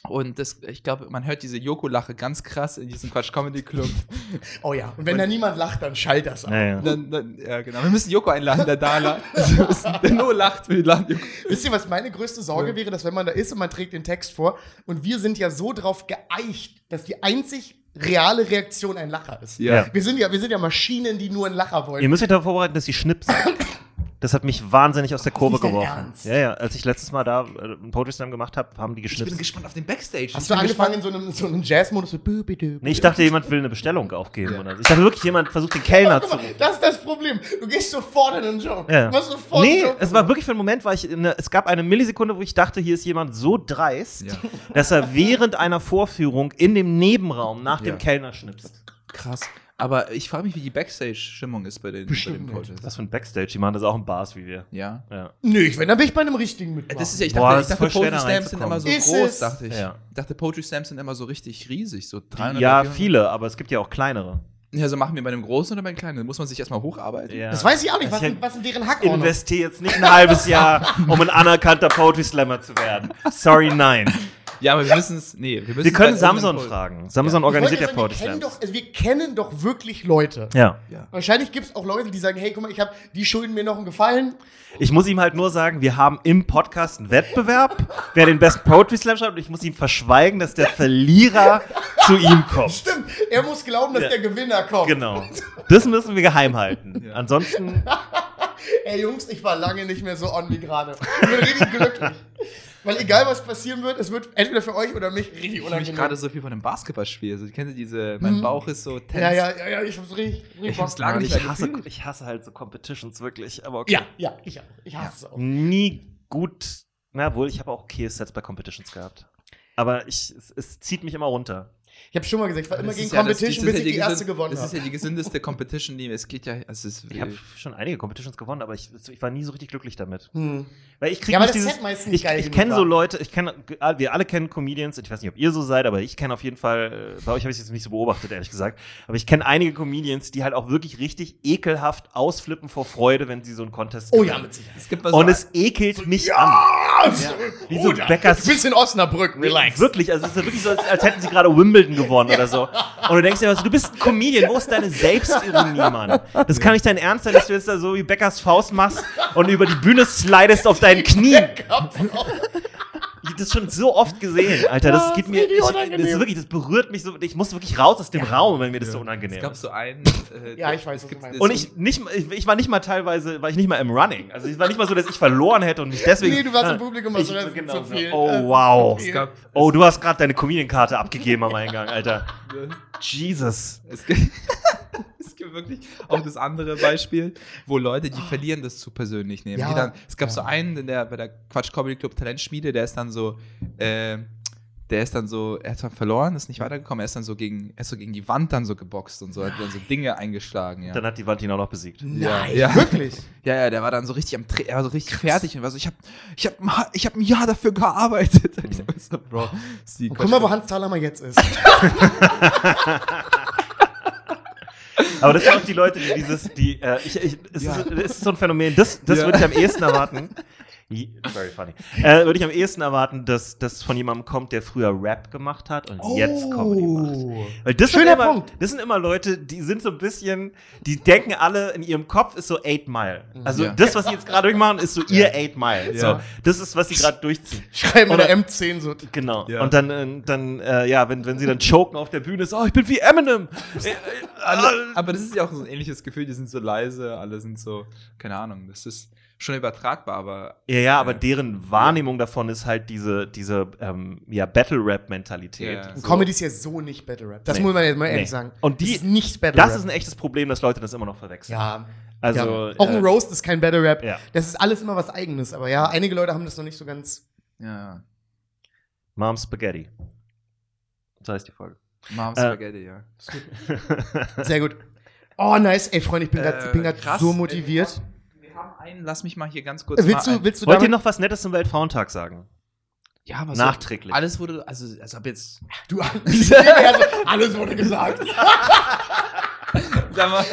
und das, ich glaube, man hört diese Joko-Lache ganz krass in diesem Quatsch Comedy Club. Oh ja. Und wenn da niemand lacht, dann schalt das ab. Ja, ja. Dann, dann, ja, genau. Wir müssen Joko einladen, der da lacht. Wir müssen- Der nur lacht, wir Joko. Wisst ihr, was meine größte Sorge wäre, dass wenn man da ist und man trägt den Text vor und wir sind ja so drauf geeicht, dass die einzig reale Reaktion ein Lacher ist. Ja. Wir sind ja, wir sind ja Maschinen, die nur einen Lacher wollen. Ihr müsst euch darauf vorbereiten, dass sie schnipsen. Das hat mich wahnsinnig aus der Kurve geworfen. Ja, ja. Als ich letztes Mal da äh, einen Poetry Slam gemacht habe, haben die Ich bin gespannt auf den Backstage. Hast du angefangen in so einem, so einem Jazz-Modus Nee, ich dachte, jemand will eine Bestellung aufgeben. Oder so. Ich dachte wirklich, jemand versucht den Kellner zu. Guck mal, das ist das Problem. Du gehst sofort in den Joke. Ja. Du machst sofort Nee, es war wirklich für einen Moment, war ich in eine, es gab eine Millisekunde, wo ich dachte, hier ist jemand so dreist, Ja. dass er während einer Vorführung in dem Nebenraum nach dem Ja. Kellner schnipst. Krass. Aber ich frage mich, wie die Backstage-Stimmung ist bei den, bei Bestimmt den nicht. Poetry. Was für ein Backstage, die machen das auch in Bars wie wir. Ja. Ja. Nö, ich, wenn, dann bin ich bei einem richtigen mitmachen. Das ist ja, ich Boah, dachte, das ich ist dachte Poetry Slams sind immer so reinzukommen. groß, Ist es? dachte ich. Ja. Ich dachte, Poetry Slams sind immer so richtig riesig, so 300 Ja, 400. viele, aber es gibt ja auch kleinere. Ja, so machen wir bei einem großen oder bei einem kleinen? Da muss man sich erstmal hocharbeiten. Ja. das weiß ich auch nicht, was, Ich sind, was sind deren Hackordnung? investiere jetzt nicht ein halbes Jahr, um ein anerkannter Poetry Slammer zu werden. Sorry, nein. Ja, aber wir müssen es. Nee, wir müssen Wir können Samson fragen. Samson organisiert ja Poetry wir, kennen Slams. doch, also wir kennen doch wirklich Leute. Ja. Ja. Wahrscheinlich gibt es auch Leute, die sagen, hey, guck mal, ich hab, die schulden mir noch einen Gefallen. Ich muss ihm halt nur sagen, wir haben im Podcast einen Wettbewerb, wer den besten Poetry Slam schreibt. Und ich muss ihm verschweigen, dass der Verlierer zu ihm kommt. Stimmt, er muss glauben, dass Ja. der Gewinner kommt. Genau. Das müssen wir geheim halten. Ja. Ansonsten, Ey, Jungs, ich war lange nicht mehr so on wie gerade. Ich bin richtig glücklich. Weil egal, was passieren wird, es wird entweder für euch oder mich richtig Ich mich unangenehm. gerade so viel von dem Basketballspiel. Also, kennt ihr diese, mein Bauch ist so tense. ja, ja, ja, ja, ich hab's richtig, richtig Ich hab's lange ich hasse, ich hasse halt so Competitions wirklich. Aber okay. Ja, ja, ich auch. Ich hasse es auch. Nie gut. Na wohl, ich habe auch okay Sets bei Competitions gehabt. Aber ich, es, es zieht mich immer runter. Ich habe schon mal gesagt, ich war immer gegen ja das- Competition, das bis ich die ja erste gewonnen Das ist ja habe. die gesündeste Competition, die es geht ja. Es ist, Ich habe schon einige Competitions gewonnen, aber ich, ich war nie so richtig glücklich damit. Hm. Weil ich krieg Ja, nicht das dieses, Set meist nicht ich, geil ich kenne so. Leute, ich kenne, wir alle kennen Comedians, ich weiß nicht, ob ihr so seid, aber ich kenne auf jeden Fall, äh, bei euch habe ich es jetzt nicht so beobachtet, ehrlich gesagt, aber ich kenne einige Comedians, die halt auch wirklich richtig ekelhaft ausflippen vor Freude, wenn sie so einen Contest Oh gewinnen. ja, mit Sicherheit. es gibt so Und es ekelt mich an. Ah, so, Wie so Bruder. Beckers- Du bist in Osnabrück, relax. Wirklich, also es ist ja wirklich so, als, als hätten sie gerade Wimbledon gewonnen oder so. Und du denkst dir, was, du bist ein Comedian, wo ist deine Selbstironie, Mann? Das kann nicht dein Ernst sein, dass du jetzt da so wie Beckers Faust machst und über die Bühne slidest auf deinen Knien. Ich hab das schon so oft gesehen, Alter. Das Ja, geht das mir, ist ich, das ist wirklich, das berührt mich so. Ich muss wirklich raus aus dem Raum, wenn mir das so Es unangenehm gab ist. so einen. Äh, Ja, ich weiß, was es gibt- du meinst. es Und ich, nicht, mal- ich, ich war nicht mal teilweise, war ich nicht mal im Running. Also es war nicht mal so, dass ich verloren hätte und mich deswegen. Nee, du warst im Publikum, ich, also das ist genau zu so. viel. Oh, Das wow. viel. es gab, Oh, du hast gerade deine Comedian-Karte abgegeben am Eingang, Alter. Jesus. Es gibt, es gibt wirklich auch das andere Beispiel, wo Leute, die verlieren, das zu persönlich nehmen. Ja. Die dann, es gab Ja. so einen in der, bei der Quatsch Comedy Club Talentschmiede, der ist dann so, äh, der ist dann so, er hat zwar verloren, ist nicht weitergekommen, er ist dann so gegen, er ist so gegen die Wand dann so geboxt und so, hat dann so Dinge eingeschlagen, ja. Dann hat die Wand ihn auch noch besiegt. Nein, Ja. wirklich. Ja, ja, der war dann so richtig am er war so richtig fertig und war so, ich hab, ich hab, ich hab ein Jahr dafür gearbeitet. War so, Bro, guck mal, wo Hans Thaler mal jetzt ist. Aber das sind auch die Leute, die dieses, die, äh, ich, ich, es, Ja. ist, es ist so ein Phänomen, das, das Ja. würde ich am ehesten erwarten. Very funny. Äh, würde ich am ehesten erwarten, dass das von jemandem kommt, der früher Rap gemacht hat und jetzt Comedy macht. Weil das sind, Schöner immer, Punkt. das sind immer Leute, die sind so ein bisschen, die denken alle, in ihrem Kopf ist so 8 Mile. Also Ja. das, was sie jetzt gerade durchmachen, ist so ihr 8 Mile. Ja. So, das ist, was sie gerade durchziehen. Schreiben Oder- der M10 so. Genau. Ja. Und dann, äh, dann äh, ja, wenn, wenn sie dann choken auf der Bühne, ist, oh, ich bin wie Eminem. Äh, äh, aber das ist ja auch so ein ähnliches Gefühl, die sind so leise, alle sind so, keine Ahnung, das ist schon übertragbar, aber Ja, ja, aber Ja. deren Wahrnehmung davon ist halt diese, diese ähm, ja, Battle-Rap-Mentalität. Ja. So. Comedy ist ja so nicht Battle Rap. Das Nee. muss man jetzt mal ehrlich Nee. sagen. Und die- das ist nicht Battle Das ist ein echtes Problem, dass Leute das immer noch verwechseln. ja. Also, ja. Auch ein äh, Roast ist kein Battle Rap. Ja. Das ist alles immer was Eigenes. Aber ja, einige Leute haben das noch nicht so ganz. ja, Mom Spaghetti. So heißt die Folge. Mom Äh, Spaghetti, ja. Sehr gut. Oh, nice. Ey, Freunde, ich bin gerade Äh, so motiviert. Wir haben einen, lass mich mal hier ganz kurz willst mal du, willst du Wollt ihr noch was Nettes zum Weltfrauentag sagen? Ja, was Nachträglich. Alles wurde, also als ob jetzt. Du, also, alles wurde gesagt. Sag mal,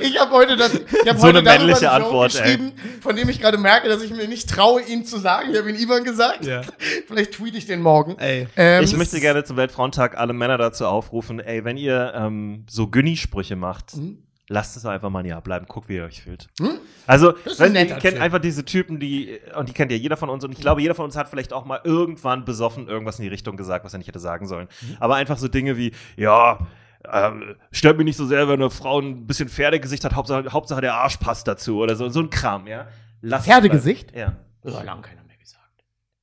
Ich habe heute, das, ich hab So heute eine männliche Antwort, ey. geschrieben, von dem ich gerade merke, dass ich mir nicht traue, ihn zu sagen. Ich habe ihn Ivan gesagt. Ja. Vielleicht tweete ich den morgen. ey. Ähm, ich möchte gerne zum Weltfrauentag alle Männer dazu aufrufen, ey, wenn ihr ähm, so Günni-Sprüche macht, Mhm. Lasst es einfach mal ein Jahr bleiben, guckt, wie ihr euch fühlt. Hm? Also, wenn ihr kennt einfach diese Typen, die, und die kennt ja jeder von uns, und ich glaube, jeder von uns hat vielleicht auch mal irgendwann besoffen irgendwas in die Richtung gesagt, was er nicht hätte sagen sollen. Mhm. Aber einfach so Dinge wie, ja, ähm, stört mich nicht so sehr, wenn eine Frau ein bisschen Pferdegesicht hat, Hauptsache, Hauptsache der Arsch passt dazu oder so, so ein Kram, ja. Lasst es Pferdegesicht? Ja. Ja, lang keiner.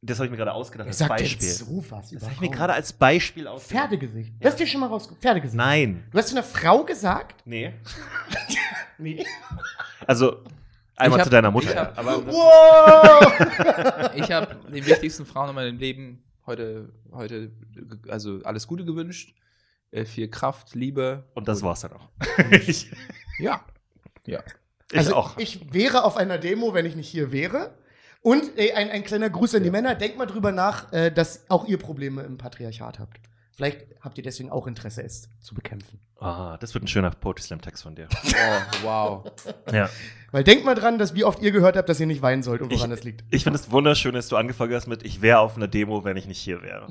Das habe ich mir gerade ausgedacht als Beispiel. sowas Das habe ich mir gerade als Beispiel ausgedacht. Pferdegesicht. Das ist dir schon mal raus. Pferdegesicht. Nein. Du hast zu einer Frau gesagt? Nee. Nee. Also, einmal Ich hab- zu deiner Mutter. ich hab- aber Wow! Ich habe den wichtigsten Frauen in meinem Leben heute, heute, also alles Gute gewünscht. Äh, viel Kraft, Liebe. und das war's dann auch. ich Ja. Ja. also auch. ich wäre auf einer Demo, wenn ich nicht hier wäre. Und ey, ein, ein kleiner Gruß an die Männer. Denkt mal drüber nach, äh, dass auch ihr Probleme im Patriarchat habt. Vielleicht habt ihr deswegen auch Interesse, es zu bekämpfen. Ah, das wird ein schöner Poetry Slam Text von dir. Oh, wow. ja. Weil denkt mal dran, dass wie oft ihr gehört habt, dass ihr nicht weinen sollt und Ich- woran das liegt. Ich finde es wunderschön, dass du angefangen hast mit, ich wäre auf einer Demo, wenn ich nicht hier wäre.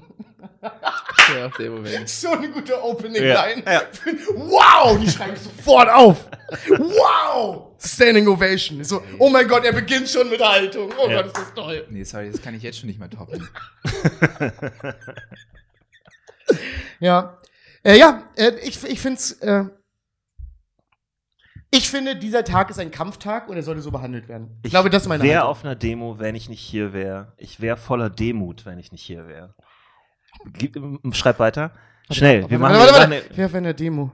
Ja, auf dem Moment. So eine gute Opening Ja. Line. Ja. Wow! Die schreiben sofort auf. Wow! Standing Ovation. So, oh mein Gott, er beginnt schon mit Haltung. Oh Ja. Gott, ist das toll. Nee, sorry, das kann ich jetzt schon nicht mehr toppen. Ja. Äh, ja, äh, ich, ich finde es. Äh, ich finde, dieser Tag ist ein Kampftag und er sollte so behandelt werden. Ich, glaube, das ist meine wäre Haltung. auf einer Demo, wenn ich nicht hier wäre. Ich wäre voller Demut, wenn ich nicht hier wäre. Gib- Schreib weiter. Schnell, wir machen warte, warte, warte. Wer auf einer Demo?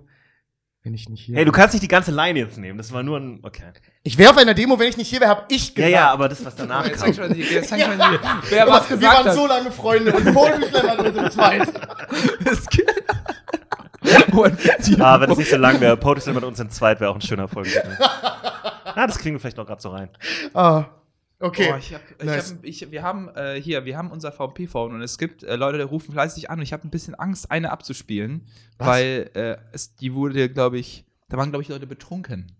Wenn ich nicht hier Hey, du kannst nicht die ganze Line jetzt nehmen. Das war nur ein. Okay. Ich wäre auf einer Demo, wenn ich nicht hier wäre, hab ich Ja, gesagt. ja, aber das, was danach Jetzt kam. fängt schon die, jetzt fängt schon die, wer was wir gesagt waren hat. so lange Freunde und Polenschleim war nur zu zweit. Das geht. Und die- Ah, wenn es nicht so lang wäre. Potus mit uns in zweit wäre auch ein schöner Folgentitel. Ah, das klingt vielleicht noch gerade so rein. Ah, okay. Boah, ich hab, ich Nice. hab, ich, wir haben äh, hier, wir haben unser VP-Phone und es gibt äh, Leute, die rufen fleißig an und ich habe ein bisschen Angst, eine abzuspielen, Was? weil äh, es, die wurde, glaube ich, da waren, glaube ich, Leute betrunken.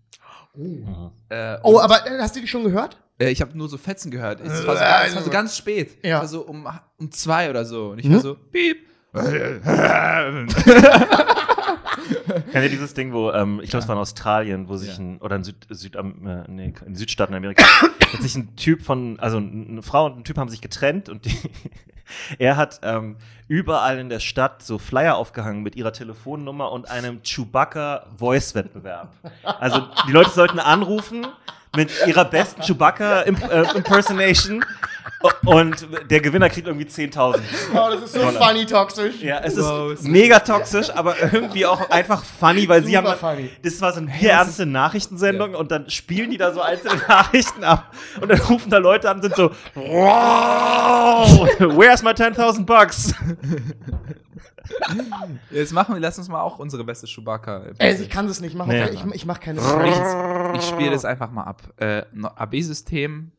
Äh, Oh, aber äh, hast du die schon gehört? äh, ich habe nur so Fetzen gehört. Es war so, ganz- es war so ganz spät. Ja. Es war so um, um zwei oder so. Und ich Hm? war so, piep. Kennt ihr dieses Ding, wo, ähm, ich glaube, es war in Australien, wo sich Ja. ein, oder in, Süd, Süd, äh, nee, in Südstaaten Amerika, hat sich ein Typ von, also eine Frau und ein Typ haben sich getrennt und die, er hat ähm, überall in der Stadt so Flyer aufgehangen mit ihrer Telefonnummer und einem Chewbacca Voice Wettbewerb. Also die Leute sollten anrufen mit ihrer besten Chewbacca Imp äh, Impersonation und der Gewinner kriegt irgendwie 10.000. Oh, das ist so Dollar. funny toxisch. Ja, es Wow, ist mega toxisch, aber irgendwie auch einfach funny, weil sie Super haben. funny. Das war so eine bierernste Nachrichtensendung und dann spielen die da so einzelne Nachrichten ab und dann rufen da Leute an und sind so, wow, where's my 10.000 bucks? Jetzt machen wir, lass uns mal auch unsere beste Chewbacca. Ey, ich kann das nicht machen. Nee. Ich, ich mache keine Sprays. Ich spiele das einfach mal ab. Äh, AB-System,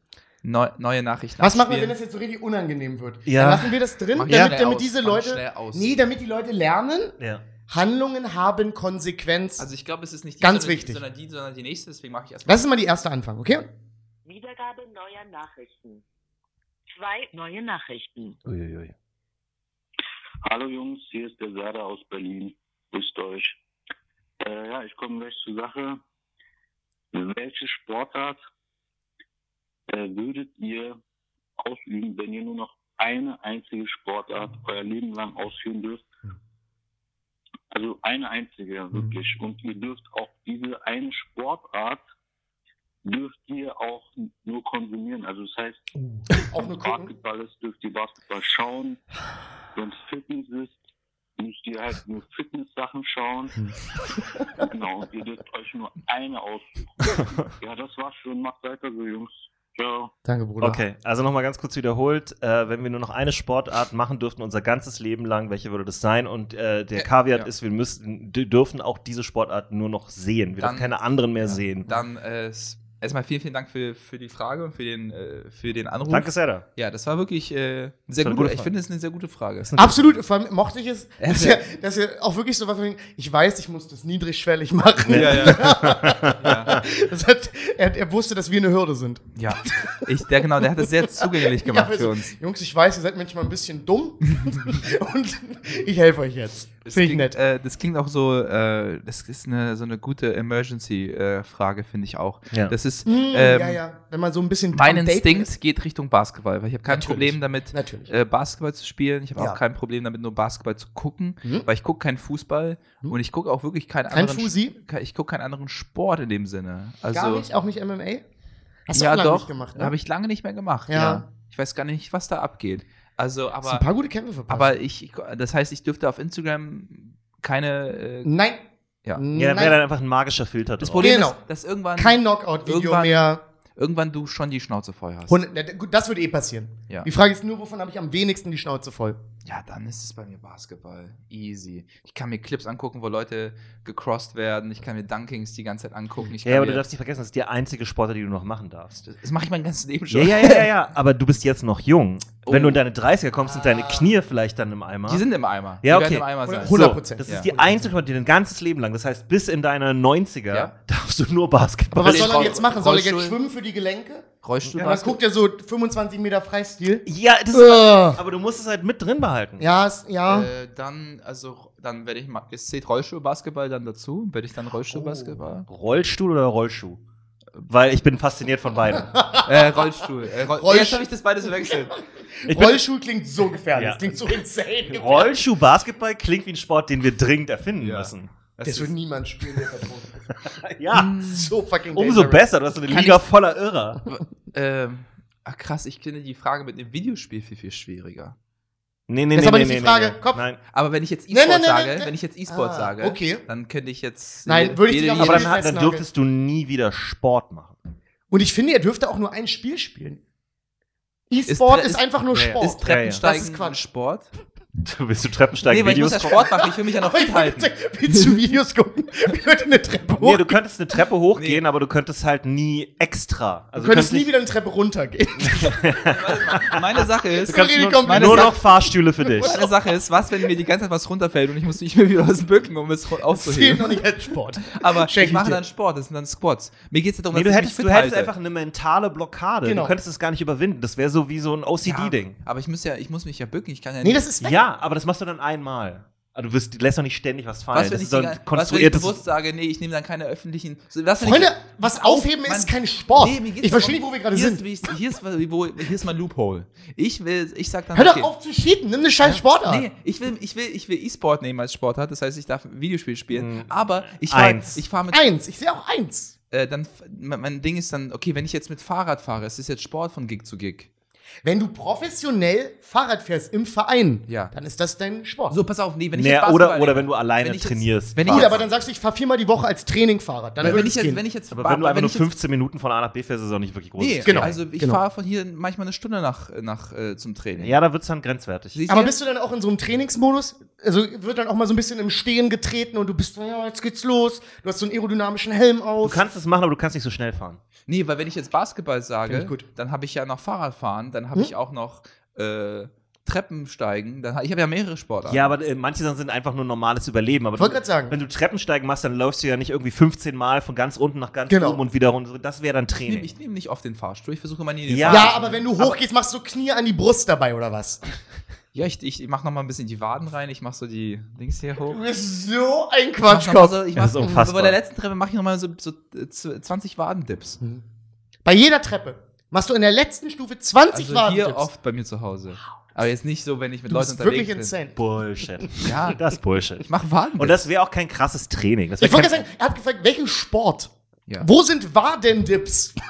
neu, neue Nachrichten. Was machen wir, wenn das jetzt so richtig unangenehm wird? Ja. Dann lassen wir das drin, Mach ich damit, damit aus. diese ich Leute. schnell aus. Nee, damit die Leute lernen, Ja. Handlungen haben Konsequenz. Also ich glaube, es ist nicht die, Ganz sondern, wichtig. sondern die, sondern die nächste, deswegen mache ich erstmal. Lass uns mal die erste anfangen, okay? Wiedergabe neuer Nachrichten. Zwei neue Nachrichten. Uiuiui. Hallo Jungs, hier ist der Serda aus Berlin. Grüßt euch. Äh, ja, ich komme gleich zur Sache. Welche Sportart äh, würdet ihr ausüben, wenn ihr nur noch eine einzige Sportart euer Leben lang ausführen dürft? Also eine einzige, wirklich. Und ihr dürft auch diese eine Sportart dürft ihr auch nur konsumieren. Also das heißt, Auch nur. Basketball ist, dürft ihr Basketball schauen. Wenn es Fitness ist, müsst ihr halt nur Fitness-Sachen schauen. genau, und ihr dürft euch nur eine aussuchen. ja, das war's schon. Macht weiter so, Jungs. Ciao. Danke, Bruder. Okay, also nochmal ganz kurz wiederholt. Äh, wenn wir nur noch eine Sportart machen dürften, unser ganzes Leben lang, welche würde das sein? Und äh, der Ja, Kaviat ja. ist, wir müssen, dürfen auch diese Sportart nur noch sehen. Wir Dann- dürfen keine anderen mehr sehen. Dann äh, erstmal vielen, vielen Dank für, für die Frage und für den, äh, für den Anruf. Danke, Sarah. Ja, das war wirklich äh, eine sehr gute, gute ich finde es eine sehr gute Frage. Absolut, vor allem mochte ich es, dass er, dass er auch wirklich so was von ich weiß, ich muss das niedrigschwellig machen. Ja, ja. ja. Das hat, er, er wusste, dass wir eine Hürde sind. ja. Ich, der, genau, der hat es sehr zugänglich gemacht Ja, für also, uns. Jungs, ich weiß, ihr seid manchmal ein bisschen dumm und ich helfe euch jetzt. Das Finde ich klingt, nett. Äh, das klingt auch so, äh, das ist eine, so eine gute Emergency-Frage, finde ich auch. Ja. Das ist, Mm, ähm, ja, ja, wenn man so ein bisschen mein Instinkt ist. geht Richtung Basketball, weil ich habe kein Natürlich. Problem damit, Natürlich. äh, Basketball zu spielen. Ich habe Ja. auch kein Problem damit, nur Basketball zu gucken, Mhm. weil ich gucke keinen Fußball Mhm. und ich gucke auch wirklich keinen Kein anderen. Fusi? Ich gucke keinen anderen Sport in dem Sinne. Also, Gar nicht, auch nicht MMA? Hast du ja, auch lange doch. nicht gemacht, ne? Habe ich lange nicht mehr gemacht. Ja. Ja. Ich weiß gar nicht, was da abgeht. Also, du ein aber, paar gute Kämpfe verpasst. aber ich, ich- das heißt, ich dürfte auf Instagram keine. Äh, Nein. Ja. Ja, dann wäre dann einfach ein magischer Filter das drauf. Problem Genau. ist, dass irgendwann, Kein Knockout-Video mehr. Irgendwann du schon die Schnauze voll hast. Hund- na, gut, das wird eh passieren. Ja. Die Frage ist nur, wovon habe ich am wenigsten die Schnauze voll? Ja, dann ist es bei mir Basketball. Easy. Ich kann mir Clips angucken, wo Leute gecrossed werden. Ich kann mir Dunkings die ganze Zeit angucken. Ja, aber du darfst nicht vergessen, das ist die einzige Sportart, die du noch machen darfst. das, das mache ich mein ganzes Leben Ja, schon. ja, ja, ja, ja, aber du bist jetzt noch jung. Wenn Oh. du in deine 30er kommst, sind deine Knie vielleicht dann im Eimer. Die sind im Eimer. Ja, Die okay. werden im Eimer sein. 100 Prozent. Das Ja. ist die einzige Sportart, die dein ganzes Leben lang. Das heißt, bis in deine 90er Ja. darfst du nur Basketball. Aber was soll er jetzt machen? Soll er jetzt schwimmen für die Gelenke? Rollstuhl Aber guckt er so 25 Meter Freistil. Ja, das ist, Ugh. aber du musst es halt mit drin behalten. Ja, ist, ja. Äh, dann, also, dann werde ich mal. Es zählt Rollstuhlbasketball dann dazu. Werde ich dann Rollstuhlbasketball? Rollstuhl oder Rollschuh? Weil ich bin fasziniert von beiden. äh, Rollstuhl. Äh, Roll Rollstuhl. Jetzt habe ich das beides verwechselt. Rollschuh klingt so gefährlich. Ja. Das klingt so insane. Rollschuh Basketball klingt wie ein Sport, den wir dringend erfinden Ja. müssen. Das wird niemand spielen, der verboten ist. Ja, So fucking umso dangerous. besser. Du hast so eine Kann Liga ich- voller Irrer. ähm, ach krass, ich finde die Frage mit dem Videospiel viel, viel schwieriger. Nee, nee, Das ist nee, aber nee, nicht die nee, Frage. Nee, Kopf. Nein. Aber wenn ich jetzt Nein, E-Sport nein, nein, sage, wenn ich jetzt E-Sport Ah, sage, okay. dann könnte ich jetzt. Nein, würde ich auch Aber nicht dann, dann dürftest du nie wieder Sport machen. Und ich finde, er dürfte auch nur ein Spiel spielen. E-Sport ist, ist- einfach nur Ja, ja. Sport. Ist Treppensteigen Das ist Quatsch. Sport? Du willst du Treppensteigen Nee, weil ich muss Videos ja Sport machen. Ich will mich ja noch fit halten. willst du Videos gucken, wie Leute eine Treppe hoch? Nee, du könntest eine Treppe hochgehen, aber du könntest halt nie extra. Also du könntest nie nicht- wieder eine Treppe runtergehen. Meine Sache ist, Du nur, komm, nur meine noch Fahrstühle für dich. meine Sache ist, was, wenn mir die ganze Zeit was runterfällt und ich muss nicht mehr wieder dem Bücken, um es aufzuheben. noch nicht als Sport. Aber Schenk ich mache dann Sport, das sind dann Squats. Mir geht es ja darum, Nee, du dass hättest, ich mich du fit hättest halte. einfach eine mentale Blockade. Genau. Du könntest es gar nicht überwinden. Das wäre so wie so ein OCD-Ding. Aber ich muss ja, ich muss mich ja bücken. Ich kann ja Nee, nicht. das ist weg. Ja. Aber das machst du dann einmal. Also du wirst, lässt doch nicht ständig was fallen. was, wenn das ich, ist so ein was, wenn ich konstruiertes. bewusst sage, nee, ich nehme dann keine öffentlichen. So, was, Freunde, ich, was aufheben Mann, ist kein Sport. Nee, mir geht's ich verstehe nicht, wo wir gerade sind. Ist, hier, ist, wo, hier ist mein Loophole. Ich will, ich sag dann. Hör okay, doch auf zu cheaten, nimm eine scheiß Sportart. Nee, ich will, ich will, ich will E-Sport nehmen als Sportart. Das heißt, ich darf ein Videospiel spielen. Hm. Aber ich fahre, Eins. ich fahre mit. Eins, ich sehe auch eins. Äh, dann, mein Ding ist dann, okay, wenn ich jetzt mit Fahrrad fahre, es ist jetzt Sport von Gig zu Gig. Wenn du professionell Fahrrad fährst im Verein, Ja. dann ist das dein Sport. So, pass auf, nee, wenn ich Nee, jetzt oder, Basketball oder wenn du alleine wenn ich jetzt- trainierst. wenn ich Gut, jetzt- aber dann sagst du, ich fahre viermal die Woche als Trainingfahrrad. Dann wenn, ich jetzt, wenn ich jetzt, aber wenn du einfach wenn nur ich jetzt- 15 Minuten von A nach B fährst, ist es auch nicht wirklich groß. Nee, Genau, also ich genau. fahre von hier manchmal eine Stunde nach, nach äh, zum Training. Ja, da wird es dann grenzwertig. Siehst aber du? bist du dann auch in so einem Trainingsmodus? Also wird dann auch mal so ein bisschen im Stehen getreten und du bist, ja, jetzt geht's los. Du hast so einen aerodynamischen Helm Du auf. kannst es machen, aber du kannst nicht so schnell fahren. Nee, weil wenn ich jetzt Basketball sage, dann habe ich ja noch Fahrradfahren, dann habe Hm? ich auch noch äh, Treppensteigen, dann, ich habe ja mehrere Sportarten. Ja, aber äh, manche Sachen sind einfach nur normales Überleben. Aber Ich wollte du- gerade sagen. wenn du Treppensteigen machst, dann läufst du ja nicht irgendwie 15 Mal von ganz unten nach ganz Genau. oben und wieder runter. Das wäre dann ich nehme Training. ich nehm nicht oft den Fahrstuhl, ich versuche immer nie den Ja. Ja, aber wenn du hochgehst, machst du Knie an die Brust dabei, oder was? Ja, ich, ich mache noch mal ein bisschen die Waden rein, ich mache so die Dings hier hoch. Du bist so ein mach mal Quatschkopf. so, ich Das ist mach, unfassbar. bei der letzten Treppe mache ich noch mal so, so äh, 20 Wadendips. Bei jeder Treppe machst du in der letzten Stufe 20 Also hier Warntipps. oft bei mir zu Hause. Aber jetzt nicht so, wenn ich mit Du Leuten bist wirklich unterwegs bin. insane. Bullshit. Ja. das ist Bullshit. Ich mache Wadendips. Und das wäre auch kein krasses Training. Ich wollte sagen, er hat gefragt, welchen Sport? Ja. Wo sind Wadendips?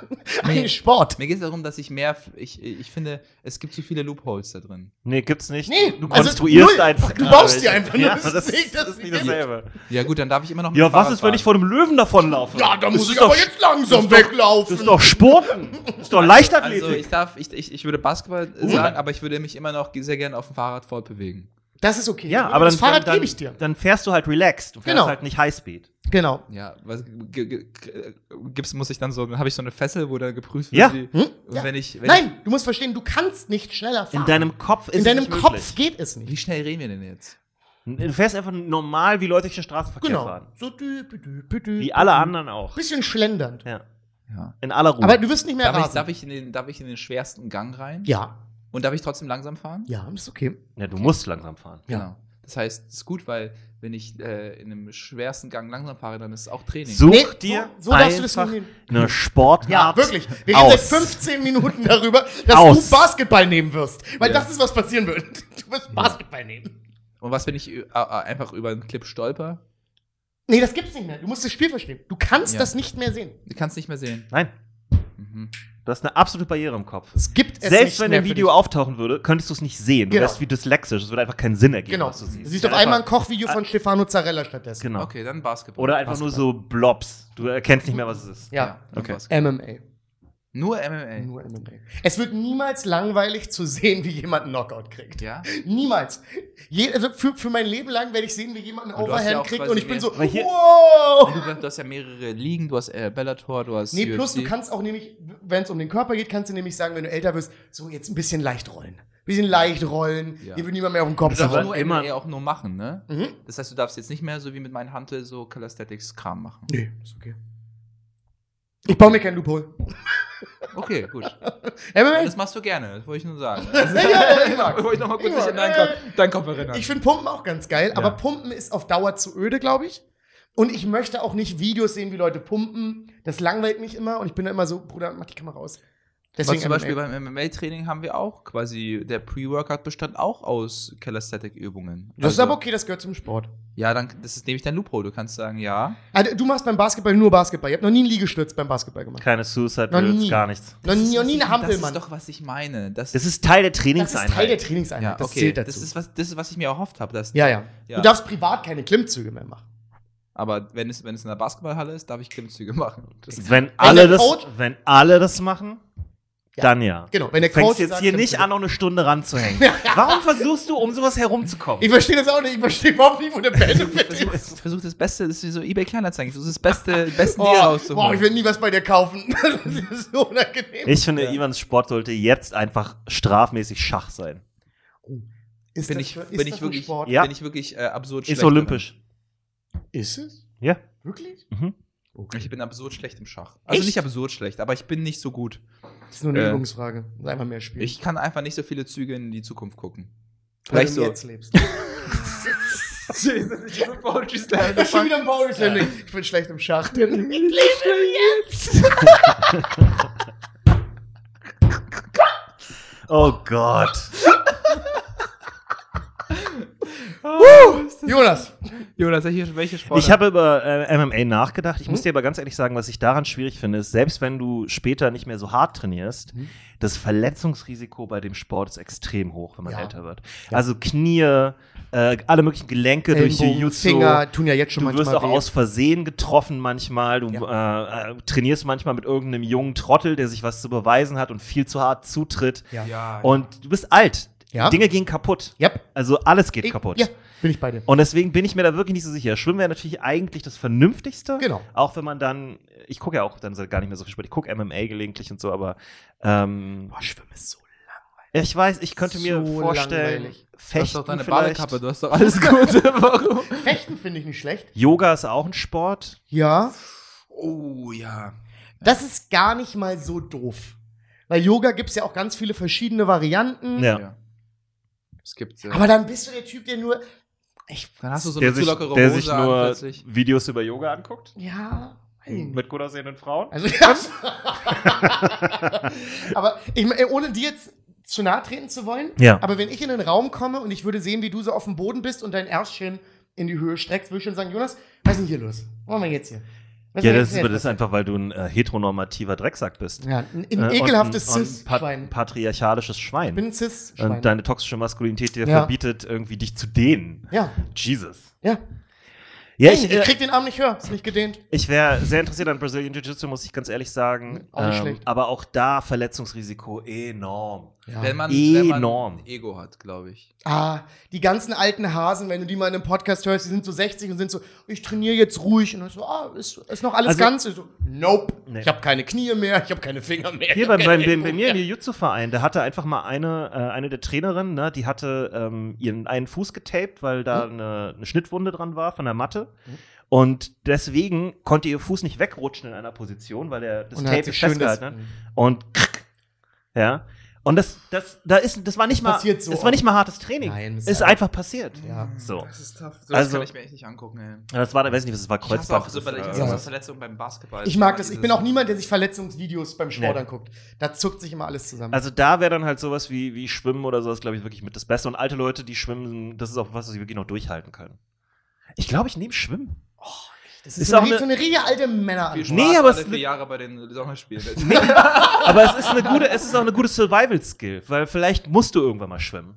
Nee. Sport. Mir geht es darum, dass ich mehr, ich, ich finde, es gibt zu viele Loopholes da drin. Nee, gibt's nicht. Nee, du also konstruierst null. einfach. Du baust die einfach nur. Ja, Das das, ist das ist nicht dasselbe. Ja gut, dann darf ich immer noch Ja, was Fahrrad ist, wenn ich vor dem Löwen davonlaufe? Ja, da Das muss ist ich doch- aber jetzt langsam das weglaufen. Das ist doch Sporten. Das ist doch Leichtathletik. Also ich darf, ich, ich, ich würde Basketball äh, sagen, aber ich würde mich immer noch sehr gerne auf dem Fahrrad fortbewegen. Das ist okay. ja, aber dann, das Fahrrad dann, gebe ich dir. dann fährst du halt relaxed. Du fährst Genau. halt nicht Highspeed. Genau. Ja, was g- gibt's, muss ich dann so, habe ich so eine Fessel, wo da geprüft Ja. Wie, Hm? und Ja. wenn ich, wenn Nein, du musst verstehen, du kannst nicht schneller fahren. In deinem Kopf ist In deinem es nicht Kopf möglich. geht es ich, nicht. wie schnell reden wir denn jetzt? Du fährst einfach normal, wie Leute durch den Straßenverkehr Genau. fahren. So dü, dü, dü, dü, dü, Wie alle anderen auch. Bisschen schlendernd. Ja. Ja. In aller Ruhe. Aber du wirst nicht mehr Darf ich, darf, ich in den, darf ich in den schwersten Gang rein? ja. Und darf ich trotzdem langsam fahren? Ja, ist okay. ja, du musst langsam fahren. Ja. Genau. Das heißt, es ist gut, weil wenn ich äh, in einem schwersten Gang langsam fahre, dann ist es auch Training. Such Nee, dir so- so darfst du das einfach eine Sportart Ja, wirklich. Wir reden seit 15 Minuten darüber, dass Aus. du Basketball nehmen wirst. Weil Ja. das ist, was passieren wird. Du wirst Basketball nehmen. Und was, wenn ich äh, äh, einfach über einen Clip stolper? Nee, das gibt's nicht mehr. Du musst das Spiel verstehen. Du kannst Ja. das nicht mehr sehen. Du kannst nicht mehr sehen. Nein, Mhm. Du hast eine absolute Barriere im Kopf. Es gibt es Selbst nicht wenn ein Video auftauchen würde, könntest du es nicht sehen. Du Genau. wärst wie dyslexisch. Es würde einfach keinen Sinn ergeben, Genau. was du siehst. Du siehst Ja, auf einmal ein Kochvideo von Stefano Zarella stattdessen. Genau. Okay, dann Basketball. Oder einfach nur so Blobs. Du erkennst nicht mehr, was es ist. Ja. dann Okay. Basketball. MMA. Nur MMA. Nur MMA. Es wird niemals langweilig zu sehen, wie jemand einen Knockout kriegt. Ja? Niemals. Je, also für, für mein Leben lang werde ich sehen, wie jemand einen du ja Overhand auch kriegt und ich bin so, hier- wow! Du, du hast ja mehrere Ligen, du hast äh, Bellator, du hast Nee, plus UFC. du kannst auch nämlich, wenn es um den Körper geht, kannst du nämlich sagen, wenn du älter wirst, so jetzt ein bisschen leicht rollen. Ein bisschen leicht rollen, Ja. hier wird niemand mehr auf den Du Kopf darfst Aber nur immer- MMA auch nur machen, ne? Mhm. Das heißt, du darfst jetzt nicht mehr so wie mit meinen Hantel so Calisthenics-Kram machen. Nee, ist okay. Ich baue mir kein Loophole. Okay, gut. MMA? Das machst du gerne, das wollte ich nur sagen. ja, ja, ich mag's. wollte ich noch mal kurz Ich in deinen Kopf, deinen Kopf erinnern. Ich finde Pumpen auch ganz geil, aber Pumpen ist auf Dauer zu öde, glaube ich. Und ich möchte auch nicht Videos sehen, wie Leute pumpen. Das langweilt mich immer und ich bin da immer so, Bruder, mach die Kamera aus. Deswegen Aber zum Beispiel MMA. beim MMA-Training haben wir auch quasi, der Pre-Workout bestand auch aus Calisthenic-Übungen. Das ist aber okay, das gehört zum Sport. Ja, dann, das ist nämlich dein Loophole. Du kannst sagen, ja. Also, du machst beim Basketball nur Basketball. Ihr habt noch nie einen Liegestütz beim Basketball gemacht. Keine Suicide Noch Drills, nie. gar nichts. Noch nie, noch nie ich- eine Hampelmann. Das ist doch, was ich meine. Das, Das ist Teil der Das ist Trainingseinheit. Teil der Trainingseinheit. ja, das okay. zählt dazu. Das ist, was, das ist, was ich mir erhofft habe. ja, ja, Ja. Du darfst privat keine Klimmzüge mehr machen. Aber wenn es, wenn es in der Basketballhalle ist, darf ich Klimmzüge machen. Das, Wenn alle, das, wenn alle das machen, Ja. dann ja. Genau, wenn der Du fängst Coach jetzt sagt, hier nicht an, noch eine Stunde ranzuhängen. Warum versuchst du, um sowas herumzukommen? Ich verstehe das auch nicht. Ich verstehe überhaupt nicht, wo der Benefit ist. versuch das Beste, das ist wie so eBay Kleinanzeigen. Versuch das Beste, besten Oh, Deal rauszuholen. ich will nie was bei dir kaufen. Das ist so unangenehm. Ich finde, Ivans Sport sollte jetzt einfach strafmäßig Schach sein. Ist bin das ich, ist bin das ich ein wirklich, Sport? Ja. bin ich wirklich äh, absurd Ist schlecht. olympisch. Ist es? Ja. Wirklich? Mhm. Darin. Ich bin absurd schlecht im Schach. Also Echt? nicht absurd schlecht, aber ich bin nicht so gut. Das ist nur eine Äh, Übungsfrage. Das ist einfach mehr spielen. Ich kann einfach nicht so viele Züge in die Zukunft gucken. Weil Vielleicht du so. jetzt lebst. Jesus, ich Poetry Slam Das ist schon wieder ein Power Slam. Ich bin schlecht im Schach. Ich lebe jetzt. Oh Gott. Jonas. Jonas, welche, welche Sportart? Ich habe über äh, MMA nachgedacht. Ich muss dir aber ganz ehrlich sagen, was ich daran schwierig finde, ist, selbst wenn du später nicht mehr so hart trainierst, das Verletzungsrisiko bei dem Sport ist extrem hoch, wenn man Ja. älter wird. Also Knie, äh, alle möglichen Gelenke durch Ellenbogen, Jiu-Jitsu. Finger tun ja jetzt schon Du wirst auch weh. aus Versehen getroffen manchmal. Du äh, äh, trainierst manchmal mit irgendeinem jungen Trottel, der sich was zu beweisen hat und viel zu hart zutritt. Ja. ja, Und du bist alt. Ja. Dinge gehen kaputt. Yep. Also alles geht Ich- kaputt. Ja, bin ich bei dir. Und deswegen bin ich mir da wirklich nicht so sicher. Schwimmen wäre natürlich eigentlich das Vernünftigste. Genau. Auch wenn man dann, ich gucke ja auch dann gar nicht mehr so viel Sport. Ich gucke MMA gelegentlich und so, aber ähm, Boah, Schwimmen ist so ich weiß, ich könnte mir So vorstellen, langweilig. Du hast Fechten doch deine. Badekappe, du hast doch alles gut. Warum? Fechten finde ich nicht schlecht. Yoga ist auch ein Sport. Ja. Oh, ja. Das ist gar nicht mal so doof. Weil Yoga gibt es ja auch ganz viele verschiedene Varianten. Ja. Es gibt. Äh, Aber dann bist du der Typ, der nur. Ich, dann hast du so eine zu sich, lockere der Hose sich an nur plötzlich. Videos über Yoga anguckt. ja. Mit gut aussehenden Frauen. Also, ja. aber ich, ohne dir jetzt zu nahe treten zu wollen, Ja. aber wenn ich in den Raum komme und ich würde sehen, wie du so auf dem Boden bist und dein Ärschchen in die Höhe streckst, würde ich schon sagen, Jonas, was ist denn hier los? Was machen wir jetzt hier? Was Ja, das aber das ist einfach, weil du ein äh, heteronormativer Drecksack bist. Ja, ein, ein Äh, ekelhaftes ein, und ein Cis-Schwein. pat patriarchalisches Schwein. Ich bin ein Cis-Schwein. und deine toxische Maskulinität dir Ja. verbietet, irgendwie dich zu dehnen. Ja, Jesus. ja. Ja, Hey, ich, ich äh, krieg den Arm nicht höher, ist nicht gedehnt. ich wäre sehr interessiert an Brazilian Jiu-Jitsu, muss ich ganz ehrlich sagen. Auch nicht Ähm, aber auch da Verletzungsrisiko enorm. Ja. Wenn man, wenn man Enorm. ein Ego hat, glaube ich. Ah, die ganzen alten Hasen, wenn du die mal in einem Podcast hörst, die sind so 60 und sind so, ich trainiere jetzt ruhig. Und dann so, ah, ist, ist noch alles Also- ganz? Ich so, nope. Nee. Ich habe keine Knie mehr, ich habe keine Finger mehr. Hier bei, bei, bei, bei mir im. Jiu-Jitsu-Verein, da hatte einfach mal eine, äh, eine der Trainerinnen, ne, die hatte ähm, ihren einen Fuß getaped, weil da Mhm. eine, eine Schnittwunde dran war von der Matte. Und deswegen konnte ihr Fuß nicht wegrutschen in einer Position, weil der, das Tape festgehalten hat. Und krrk, ja. Und das, das, da ist, das war nicht Das mal, so es war nicht mal hartes Training. Nein, das es ist ist einfach passiert. Ja. So. Das ist tough. So, Also- das kann ich mir echt nicht angucken, ey. Das war, weiß nicht, was es war, Ich hasse Kreuzband. auch so der Ja. Verletzung beim Basketball. Ich mag das. Ich bin auch niemand, der sich Verletzungsvideos beim Sport Nee. anguckt. Da zuckt sich immer alles zusammen. Also da wäre dann halt sowas wie, wie Schwimmen oder sowas, glaube ich, wirklich mit das Beste. Und alte Leute, die schwimmen, das ist auch was, was sie wirklich noch durchhalten können. Ich glaube, ich nehme Schwimmen. Das ist so, auch eine, eine- so eine richtige alte Männer. Viel Nee, aber alle es- vier Jahre bei den Sommerspielen. Aber es ist eine gute, es ist auch eine gute Survival-Skill, weil vielleicht musst du irgendwann mal schwimmen.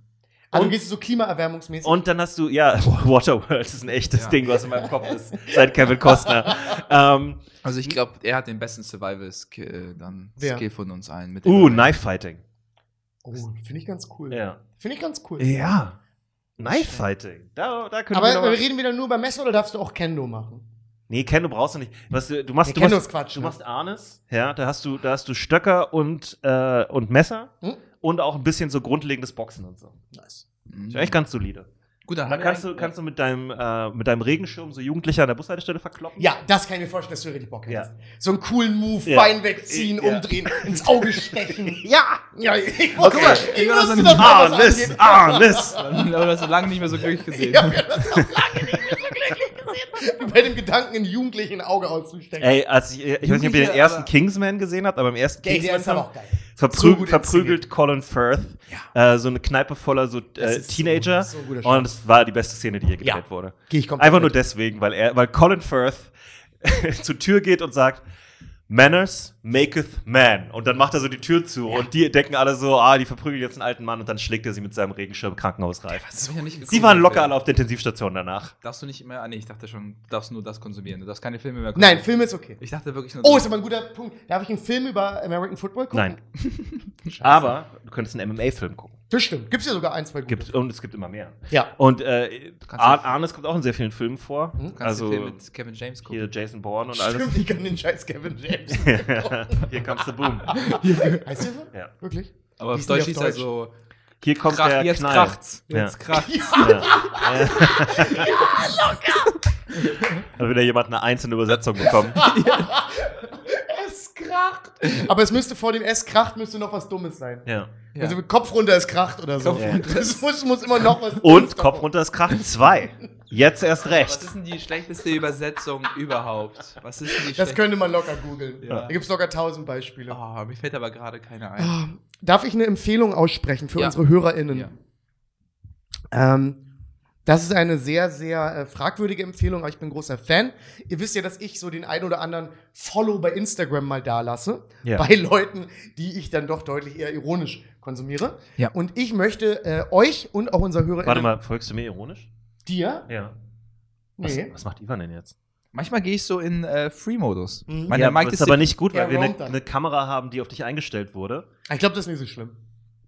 Also Und- gehst du so klimaerwärmungsmäßig. Und dann hast du, ja, Waterworld ist ein echtes Ja. Ding, was in meinem Kopf ist, seit Kevin Costner. ähm, Also ich glaube, er hat den besten Survival-Skill dann Wer? Skill von uns allen. Mit uh, dem- Knife Fighting. oh, finde ich ganz cool. Ja. Finde ich ganz cool. Ja. Knife Fighting. Da, da können Aber wir wir reden wieder nur über Messer oder darfst du auch Kendo machen? Nee, Ken, du brauchst du nicht. Was, du machst, Nee, du machst, Quatsch, Du ne? machst Arnes, ja, da hast du, da hast du Stöcker und, äh, und Messer Hm? und auch ein bisschen so grundlegendes Boxen und so. Nice. Mhm. Ist echt ganz solide. Gut, dann dann haben wir kannst du, kannst du mit deinem, äh, mit deinem Regenschirm so Jugendliche an der Bushaltestelle verkloppen. Ja, das kann ich mir vorstellen, dass du richtig Bock Ja. hättest. So einen coolen Move, Ja. Bein wegziehen, Ja. umdrehen, ins Auge stechen. Ja! Ja, ich Okay. guck mal, ich wusste, dass da was Arnes! Arnes! Oder hast du lange nicht mehr so glücklich gesehen. Ich hab ja das auch lange nicht mehr so glücklich gesehen. Wie bei dem Gedanken, einen Jugendlichen ein Auge auszustecken. Ey, als ich, ich weiß nicht, ob ihr den ersten Kingsman gesehen habt, aber im ersten Ey, der ist Kingsman aber auch geil. verprü So gut verprügelt Colin Firth äh, so eine Kneipe voller so äh, so- Teenager so guter und es war die beste Szene, die je gedreht Ja. wurde. Geh ich komplett Einfach nur deswegen, weil er, weil Colin Firth zur Tür geht und sagt, Manners maketh man. Und dann macht er so die Tür zu und die denken alle so, ah, die verprügeln jetzt einen alten Mann und dann schlägt er sie mit seinem Regenschirm krankenhausreif. Ich ja nicht Sie waren locker alle auf der Intensivstation danach. Darfst du nicht mehr. Ah, nee, ich dachte schon, du darfst nur das konsumieren. Du darfst keine Filme mehr Nein, Film ist okay. Ich dachte wirklich nur. Oh, ist aber ein guter Punkt. Darf ich einen Film über American Football gucken? Nein. Aber du könntest einen MMA-Film gucken. Das stimmt. Gibt's ja sogar ein, zwei gute. Gibt, und es gibt immer mehr. Ja. Und äh, kannst Ar Arnes kommt auch in sehr vielen Filmen vor. Du kannst also den Film mit Kevin James gucken. hier Jason Bourne und alles. Stimmt, ich kann den scheiß Kevin James. hier comes the boom. heißt der so? Ja. Wirklich? Aber auf ist Deutsch auf er so. Hier kommt Krach, der jetzt Knall. kracht's. Ja. Jetzt kracht's. Hat wieder jemand eine einzelne Übersetzung bekommen. Es kracht. Aber es müsste vor dem S kracht, müsste noch was Dummes sein. ja. Ja. Also Kopf runter ist kracht oder so. Kopf runter Es muss, muss immer noch was Und Dummes Kopf runter ist Kracht 2. Jetzt erst Was recht. ist denn die schlechteste Übersetzung überhaupt? Was ist denn die Das könnte man locker googeln. Ja. Da gibt es locker tausend Beispiele. Oh, mir fällt aber gerade keine ein. Ah, Darf ich eine Empfehlung aussprechen für Ja. unsere HörerInnen? Ja. Ähm, das ist eine sehr, sehr äh, fragwürdige Empfehlung, aber ich bin großer Fan. Ihr wisst ja, dass ich so den ein oder anderen Follow bei Instagram mal da lasse. Ja. Bei Leuten, die ich dann doch deutlich eher ironisch konsumiere. Ja. Und ich möchte äh, euch und auch unser HörerInnen. Warte mal, folgst du mir ironisch? Dir? Ja. Was, Nee. was macht Ivan denn jetzt? Manchmal gehe ich so in äh, Free-Modus. Mhm. Meine ja, das ist aber nicht gut, weil wir eine eine Kamera haben, die auf dich eingestellt wurde. Ich glaube, das ist nicht so schlimm.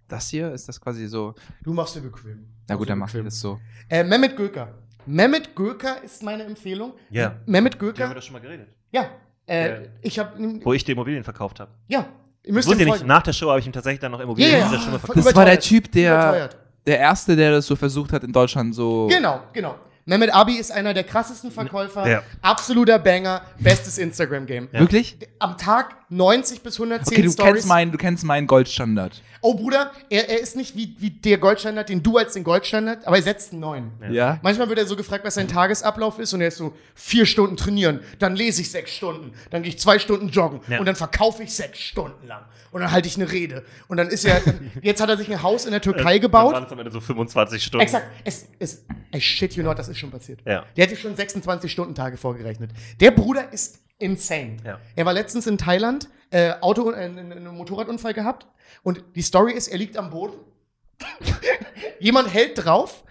Das hier ist das quasi so. Du machst dir bequem. Na gut, dann mach ich das so. Äh, Mehmet Göker. Mehmet Göker ist meine Empfehlung. Ja. Mehmet Die haben wir Göker. doch schon mal geredet. Ja. Äh, Ja. ich habe. Wo ich die Immobilien verkauft habe. Ja. Ihr Ich müsst wusste ihm nicht, nach der Show habe ich ihm tatsächlich dann noch Immobilien Ja, in dieser Stimme Das verkauft. Das war der. Typ, der, Überteuert. Der Erste, der das so versucht hat in Deutschland so. Genau, genau. Mehmet Abi ist einer der krassesten Verkäufer. Ja. Absoluter Banger. Bestes Instagram-Game. Ja. Wirklich? Am Tag 90 bis 110 Okay, du Stories. kennst, meinen, du kennst meinen Goldstandard. oh, Bruder, er, er ist nicht wie, wie der Goldstandard, den du als den Goldstandard, aber er setzt einen neuen. Ja? Manchmal wird er so gefragt, was sein Tagesablauf ist und er ist so, vier Stunden trainieren, dann lese ich sechs Stunden, dann gehe ich zwei Stunden joggen Ja. und dann verkaufe ich sechs Stunden lang und dann halte ich eine Rede und dann ist er, jetzt hat er sich ein Haus in der Türkei Dann waren gebaut. es am Ende so 25 Stunden. Exakt, es ist, I shit you not, das ist schon passiert. Ja. Der hätte schon 26 Stunden Tage vorgerechnet. Der Bruder ist insane. Ja. Er war letztens in Thailand, äh, Auto, äh, einen, Motorradunfall gehabt und die Story ist, er liegt am Boden. Jemand hält drauf.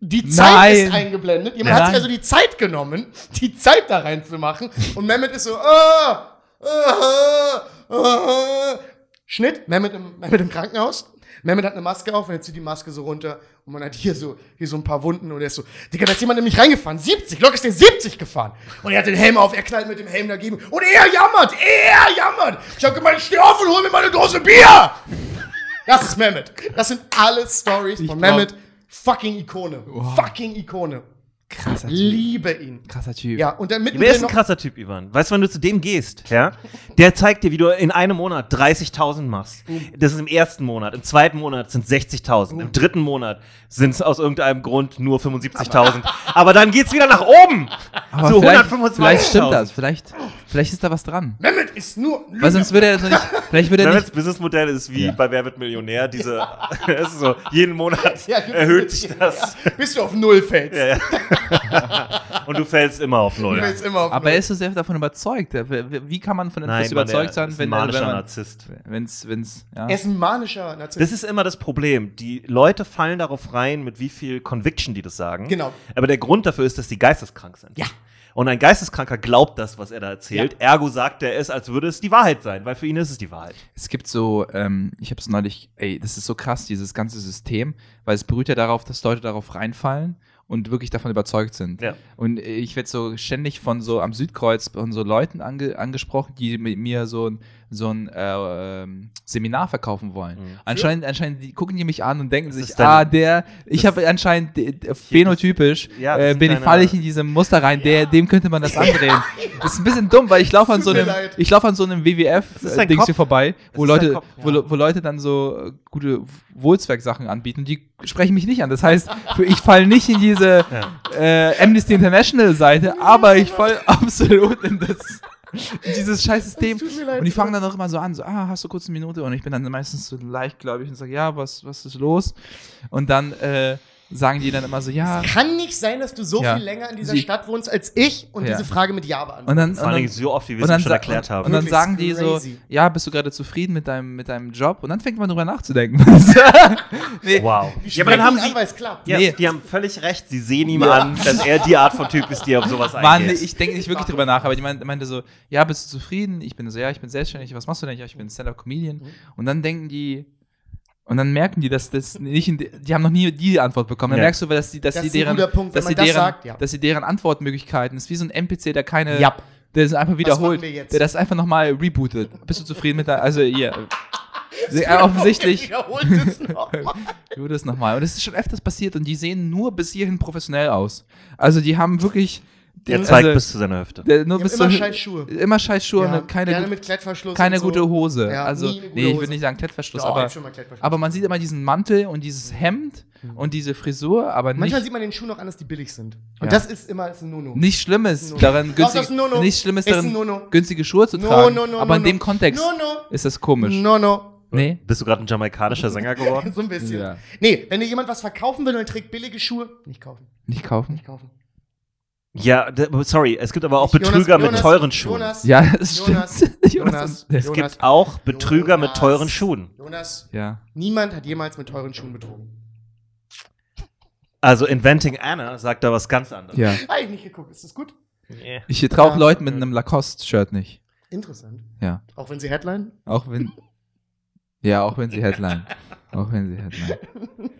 Die Zeit Nein. ist eingeblendet. Jemand hat Nein. sich also die Zeit genommen, die Zeit da reinzumachen. Und Mehmet ist so, ah, ah, ah. Schnitt, Mehmet im, Mehmet im Krankenhaus. Mehmet hat eine Maske auf und er zieht die Maske so runter und man hat hier so, hier so ein paar Wunden und er ist so, Digga, da ist jemand nämlich reingefahren. 70, Lok ist den 70 gefahren. Und er hat den Helm auf, er knallt mit dem Helm dagegen und er jammert, er jammert. Ich hab gemeint, steh auf und hol mir meine Dose Bier. Das ist Mehmet. Das sind alle Stories von Mehmet. Fucking Ikone. Fucking Ikone. Krasser Typ. Liebe ihn. Krasser Typ. Ja, und dann Wer ist ein krasser Typ, Ivan? Weißt du, wenn du zu dem gehst, ja? Der zeigt dir, wie du in einem Monat 30.000 machst. Das ist im ersten Monat. Im zweiten Monat sind 60.000. Im dritten Monat sind es aus irgendeinem Grund nur 75.000. Aber dann geht's wieder nach oben. Aber zu vielleicht, 125.000. vielleicht stimmt das. Vielleicht, vielleicht ist da was dran. Mehmet ist nur Weil sonst würde er nicht. Vielleicht würde er Mehmets nicht. Businessmodell ist wie Ja. bei Wer wird Millionär. Diese, es ist so, jeden Monat Ja, erhöht sich das. Ja, bis du auf Null fällst. Ja, ja. Und du fällst immer auf Du Null. fällst immer auf Aber Null. er ist so sehr davon überzeugt. Er- Wie kann man von etwas Mann, überzeugt sein, ist wenn ein er- manischer wenn man, Narzisst. wenn's, wenn's, ja. er ist ein manischer Narzisst. Das ist immer das Problem. Die Leute fallen darauf rein, mit wie viel Conviction die das sagen. Genau. Aber der Grund dafür ist, dass die geisteskrank sind. Ja. Und ein Geisteskranker glaubt das, was er da erzählt. Ergo sagt er es, als würde es die Wahrheit sein, weil für ihn ist es die Wahrheit. Es gibt so, ähm, ich habe es neulich, ey, das ist so krass, dieses ganze System, weil es beruht ja darauf, dass Leute darauf reinfallen und wirklich davon überzeugt sind. Ja. Und ich werde so ständig von so am Südkreuz von so Leuten ange angesprochen, die mit mir so ein so ein äh, ähm, Seminar verkaufen wollen. Mhm. Anscheinend, anscheinend die, gucken die mich an und denken Das sich, ah, der, ich habe anscheinend phänotypisch, Ja, äh, bin ich, falle ich in diese Muster rein, der, dem könnte man das andrehen. Das ist ein bisschen dumm, weil ich laufe an so einem, leid. ich laufe an so einem WWF-Dings hier vorbei, wo Leute, Kopf, wo, wo Leute dann so äh, gute Wohlzwecksachen anbieten, die sprechen mich nicht an. Das heißt, ich falle nicht in diese äh, Amnesty International Seite, aber ich falle absolut in das dieses scheiß System. Und die fangen dann auch immer so an, so, ah, hast du kurz eine Minute? Und ich bin dann meistens so leicht, glaube ich, und sage, ja, was, was ist los? Und dann äh, sagen die dann immer so, ja. Kann nicht sein, dass du so Ja. viel länger in dieser Sie- Stadt wohnst als ich und Ja. diese Frage mit Ja beantwortest. Und dann, Vor und allen dann, Dingen so oft, wie wir es schon erklärt haben. Und dann sagen die so, ja, bist du gerade zufrieden mit deinem, mit deinem Job? Und dann fängt man drüber nachzudenken. nee, wow. Die Ja, aber dann haben sie. an, weil es klappt. Ja, Nee. die haben völlig recht. Sie sehen ihm an, dass er die Art von Typ ist, die auf sowas Mann, nee, eingeht. ich denke nicht wirklich drüber nach, aber die meinte, meinte so, ja, bist du zufrieden? Ich bin so, ja, ich bin selbstständig. Was machst du denn? Ja, ich bin Stand-Up-Comedian. Mhm. Und dann denken die, und dann merken die, dass das nicht, in, die haben noch nie die Antwort bekommen. Dann Ja. merkst du, dass die, dass Das die ist ein deren, guter Punkt, dass sie das deren, sagt, ja. dass sie deren Antwortmöglichkeiten ist wie so ein NPC, der keine, Ja. der ist einfach wiederholt, machen wir jetzt? der das einfach nochmal rebootet. Bist du zufrieden mit der, also hier, sehr offensichtlich Wiederholt es nochmal. würde es nochmal. Und es ist schon öfters passiert und die sehen nur bis hierhin professionell aus. Also die haben wirklich, Der also, zeigt bis zu seiner Hüfte. der, nur bis immer zur- scheiß Schuhe. Immer scheiß Schuhe Ja, und keine, gerne gut- mit Klettverschluss keine und so. gute Hose. Ja, also, nie eine gute nee, ich würde nicht sagen Klettverschluss, Doch, aber, schon mal Klettverschluss. aber man sieht immer diesen Mantel und dieses Hemd und diese Frisur, aber Manchmal nicht, sieht man den Schuh noch an, dass die billig sind. Und Ja. das ist immer ist ein No-No. nicht Schlimmes günstig, ist ein No-No. nicht Schlimmes No-No. günstige Schuhe zu No, tragen. no, no, aber in no, dem no. Kontext No, no. ist das komisch. No, no. Nee? Bist du gerade ein jamaikanischer Sänger geworden? So ein bisschen. Ja. Nee, wenn dir jemand was verkaufen will und trägt billige Schuhe, nicht kaufen. Nicht kaufen? Nicht kaufen. Ja, sorry, es gibt aber auch Jonas, Betrüger mit Jonas, teuren Schuhen. Jonas, Ja, das Jonas, stimmt. Jonas, Es Jonas, gibt auch Betrüger mit teuren Schuhen. Jonas, Ja. niemand hat jemals mit teuren Schuhen betrogen. Also Inventing Anna sagt da was ganz anderes. ja. Habe ich nicht geguckt. Ist das gut? Nee. Ich traue Ja. Leuten mit einem Lacoste-Shirt nicht. Interessant. Ja. Auch wenn sie Headline? Auch wenn. Ja, auch wenn sie Headline. Auch wenn sie Headline.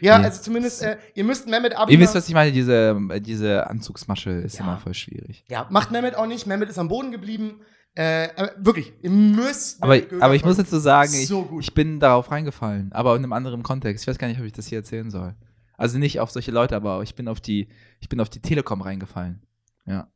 Ja, Nee. also zumindest, äh, ihr müsst Mehmet Abi. Ihr wisst, was ich meine, diese, diese Anzugsmasche ist Ja. immer voll schwierig. Ja, macht Mehmet auch nicht. Mehmet ist am Boden geblieben. Äh, wirklich, ihr müsst. Aber, aber ich muss dazu sagen, ich, So ich bin darauf reingefallen, aber in einem anderen Kontext. Ich weiß gar nicht, ob ich das hier erzählen soll. Also nicht auf solche Leute, aber ich bin auf die, ich bin auf die Telekom reingefallen. Ja.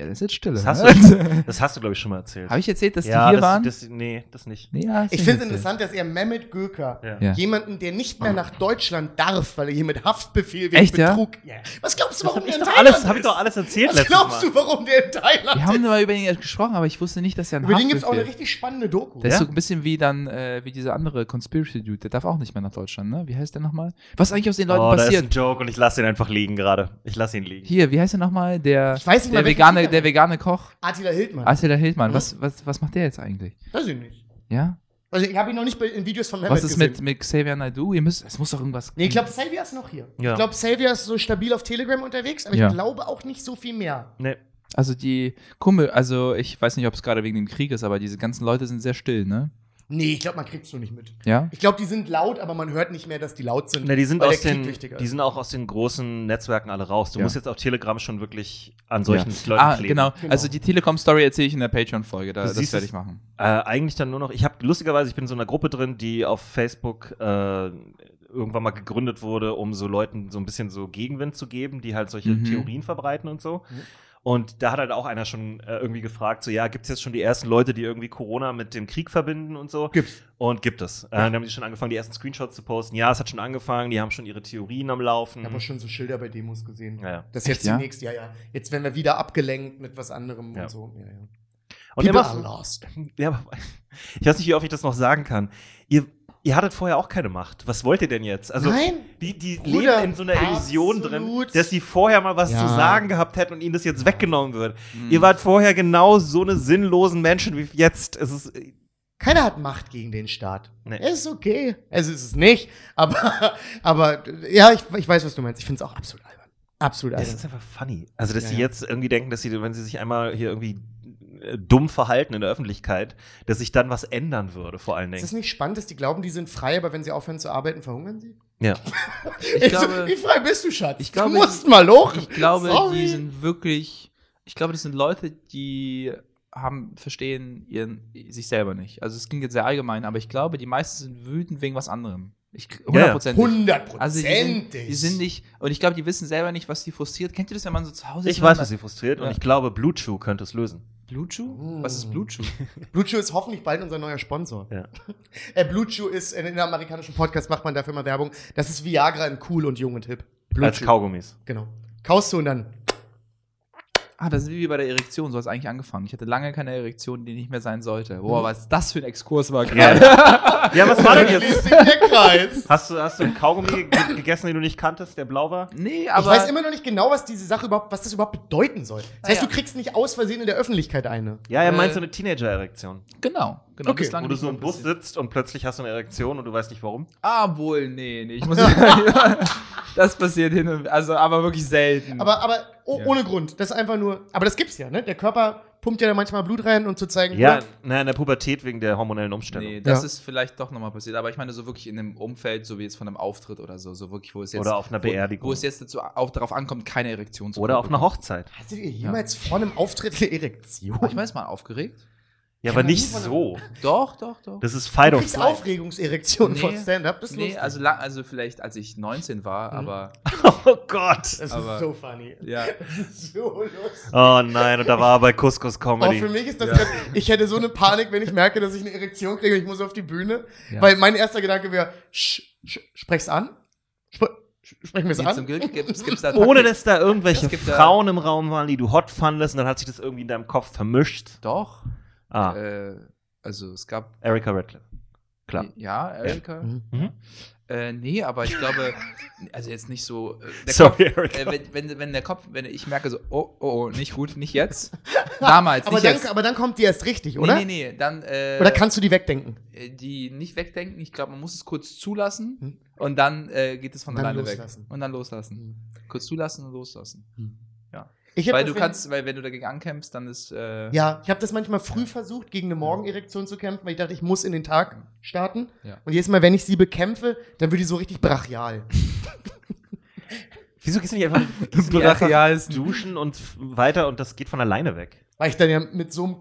Ja, das ist jetzt Stille. Das ne? hast du, das hast du glaube ich, schon mal erzählt. Habe ich erzählt, dass ja, die hier das, waren? Das, nee, das nicht. nee, ja, Ich finde es interessant, dass er Mehmet Göker, Ja. Jemanden, der nicht mehr nach Deutschland darf, weil er hier mit Haftbefehl wegen Echt? Betrug. Ja. Was glaubst du, warum der in Thailand alles, hab ich ist? doch alles erzählt Was glaubst Mal. du, warum der in Thailand Wir haben ist? mal über ihn gesprochen, aber ich wusste nicht, dass er ein Über den gibt es auch eine richtig spannende Doku. Der ist so ein bisschen wie dann, äh, wie dieser andere Conspiracy-Dude. Der darf auch nicht mehr nach Deutschland, ne? Wie heißt der nochmal? Was ist eigentlich aus den Leuten Oh, da ist passiert? ein Joke und ich lasse ihn einfach liegen gerade. Ich lasse ihn liegen. Hier, wie heißt der nochmal? Der, Ich weiß nicht mal, der, welchen vegane, der vegane Koch. Attila Hildmann. Attila Hildmann. Mhm. Was, was, was macht der jetzt eigentlich? Weiß ich nicht. Ja? Also ich habe ihn noch nicht bei- in Videos von Mehmet Was ist gesehen. mit, mit Xavier Naidoo? Ihr müsst, es muss doch irgendwas. Nee, ich glaube, Xavier ist noch hier. Ja. Ich glaube, Xavier ist so stabil auf Telegram unterwegs, aber Ja. ich glaube auch nicht so viel mehr. Nee. Also die Kummel, also ich weiß nicht, ob es gerade wegen dem Krieg ist, aber diese ganzen Leute sind sehr still, ne? Nee, ich glaube, man kriegt es so nicht mit. Ja? Ich glaube, die sind laut, aber man hört nicht mehr, dass die laut sind. Na, die sind aus den, die sind auch aus den großen Netzwerken alle raus. Du Ja. musst jetzt auf Telegram schon wirklich an solchen ja. Leuten Ah, kleben. genau. Genau. Also die Telekom-Story erzähle ich in der Patreon-Folge. Da, das siehst werde ich machen. Äh, eigentlich dann nur noch, ich habe lustigerweise, ich bin in so einer Gruppe drin, die auf Facebook äh, irgendwann mal gegründet wurde, um so Leuten so ein bisschen so Gegenwind zu geben, die halt solche Mhm. Theorien verbreiten und so. Mhm. Und da hat halt auch einer schon äh, irgendwie gefragt, so ja, gibt es jetzt schon die ersten Leute, die irgendwie Corona mit dem Krieg verbinden und so? Gibt's. Und gibt es. Äh, dann haben die schon angefangen, die ersten Screenshots zu posten. Ja, es hat schon angefangen, die haben schon ihre Theorien am Laufen. Ich habe auch schon so Schilder bei Demos gesehen. Ja, ja. Das ist jetzt ja? demnächst, ja, ja. Jetzt werden wir wieder abgelenkt mit was anderem Ja. und so. Ja, ja. Und People immer, are lost. Ja, ich weiß nicht, wie oft ich das noch sagen kann. Ihr, ihr hattet vorher auch keine Macht. Was wollt ihr denn jetzt? Also, Nein, die, die Bruder, leben in so einer Illusion drin, dass sie vorher mal was Ja. zu sagen gehabt hätten und ihnen das jetzt weggenommen wird. Mhm. Ihr wart vorher genau so eine sinnlosen Menschen wie jetzt. Es ist, keiner hat Macht gegen den Staat. Nee. Es ist okay. Es ist es nicht. Aber, aber ja, ich, ich weiß, was du meinst. Ich finde es auch absolut albern. Absolut es albern. ist einfach funny. Also, dass Ja, sie ja. jetzt irgendwie denken, dass sie, wenn sie sich einmal hier irgendwie äh, dumm verhalten in der Öffentlichkeit, dass sich dann was ändern würde, vor allen Ist es Dingen. nicht spannend, dass die glauben, die sind frei, aber wenn sie aufhören zu arbeiten, verhungern sie? Ja. Ich glaube, wie frei bist du, Schatz? ich glaube, du musst mal hoch. ich glaube Sorry. die sind wirklich. Ich glaube, das sind Leute, die haben, verstehen ihren, sich selber nicht. Also es klingt jetzt sehr allgemein, aber ich glaube, die meisten sind wütend wegen was anderem. Ich, Ja, ja. hundertprozentig. Hundertprozentig. Also die sind, die sind nicht, und ich glaube, die wissen selber nicht, was die frustriert. Kennt ihr das, wenn man so zu Hause ist? Ich und weiß, was sie frustriert und Ja. ich glaube, Blue Chew könnte es lösen. Blue Chew? Was ist Blue Chew? Blue Chew ist hoffentlich bald unser neuer Sponsor. Ja. Äh, Blue Chew ist, in den amerikanischen Podcast macht man dafür mal Werbung. Das ist Viagra in cool und jung und hip. Blue Als Chew. Kaugummis. Genau. Kaust du und dann. Ah, das ist wie bei der Erektion, so hat es eigentlich angefangen. Ich hatte lange keine Erektion, die nicht mehr sein sollte. Boah, was das für ein Exkurs war Ja. gerade. ja, was war denn jetzt? Kreis. Hast du, hast du einen Kaugummi ge gegessen, den du nicht kanntest, der blau war? Nee, Ich aber. weiß immer noch nicht genau, was diese Sache überhaupt, was das überhaupt bedeuten soll. Das heißt, Naja. du kriegst nicht aus Versehen in der Öffentlichkeit eine. Ja, er meint Äh, so eine Teenager-Erektion. Genau, genau. Okay, bislang Wo du so im Bus passiert. sitzt und plötzlich hast du eine Erektion und du weißt nicht warum. Ah, wohl, nee, nee. Ich muss das passiert hin und also aber wirklich selten. Aber, aber oh, Ja. ohne Grund. Das ist einfach nur. Aber das gibt's ja, ne? Der Körper pumpt ja da manchmal Blut rein, um zu zeigen, Ja, na, in der Pubertät wegen der hormonellen Umstellung. Nee, das Ja. ist vielleicht doch nochmal passiert. Aber ich meine, so wirklich in einem Umfeld, so wie jetzt von einem Auftritt oder so, so wirklich, wo es jetzt. Oder auf einer wo, Beerdigung. Wo es jetzt dazu, auch darauf ankommt, keine Erektion zu Oder auf einer. Hochzeit. Hattet ihr jemals vor einem Auftritt eine Erektion? War ich weiß mal aufgeregt? Ja, aber nicht so. Doch, doch, doch. Das ist Fight of Flight. Aufregungserektionen Nee. von Stand-Up. Das ist nee, lustig. also, lang, also vielleicht als ich 19 war, Mhm. aber Oh Gott. Das aber- ist so funny. ja. Das ist so lustig. Oh nein, und da war er bei Couscous Auch Comedy. für mich ist das Ja. grad, ich hätte so eine Panik, wenn ich merke, dass ich eine Erektion kriege und ich muss auf die Bühne. Ja. Weil mein erster Gedanke wäre, sch, sch, sprech's an. Spre, sprechen wir es an. zum Glück gibt es da Ohne dass da irgendwelche gibt da- Frauen im Raum waren, die du hot fandest, und dann hat sich das irgendwie in deinem Kopf vermischt. Doch. Ah, Äh, also es gab. Erika Radcliffe. Klar. Ja, Erika. Mhm. Mhm. Äh, nee, aber ich glaube, also jetzt nicht so. Äh, der Sorry, Kopf, Erika. äh, wenn, wenn, wenn der Kopf, wenn ich merke so, oh, oh, oh, nicht gut, nicht jetzt. Damals, Aber nicht dann, jetzt. aber dann kommt die erst richtig, oder? Nee, nee, nee, dann. Äh, Oder kannst du die wegdenken? äh, die nicht wegdenken. Ich glaube, man muss es kurz zulassen Hm. und dann äh, geht es von Dann alleine loslassen. weg. Und dann loslassen. Kurz zulassen und loslassen. Hab Weil das du kannst, weil wenn du dagegen ankämpfst, dann ist. Äh, Ja, ich habe das manchmal früh versucht, gegen eine Morgenerektion zu kämpfen, weil ich dachte, ich muss in den Tag starten. Ja. Und jedes Mal, wenn ich sie bekämpfe, dann wird die so richtig brachial. Wieso gehst du nicht einfach, gehst einfach Brachial ist- duschen und weiter und das geht von alleine weg? Weil ich dann ja mit so einem,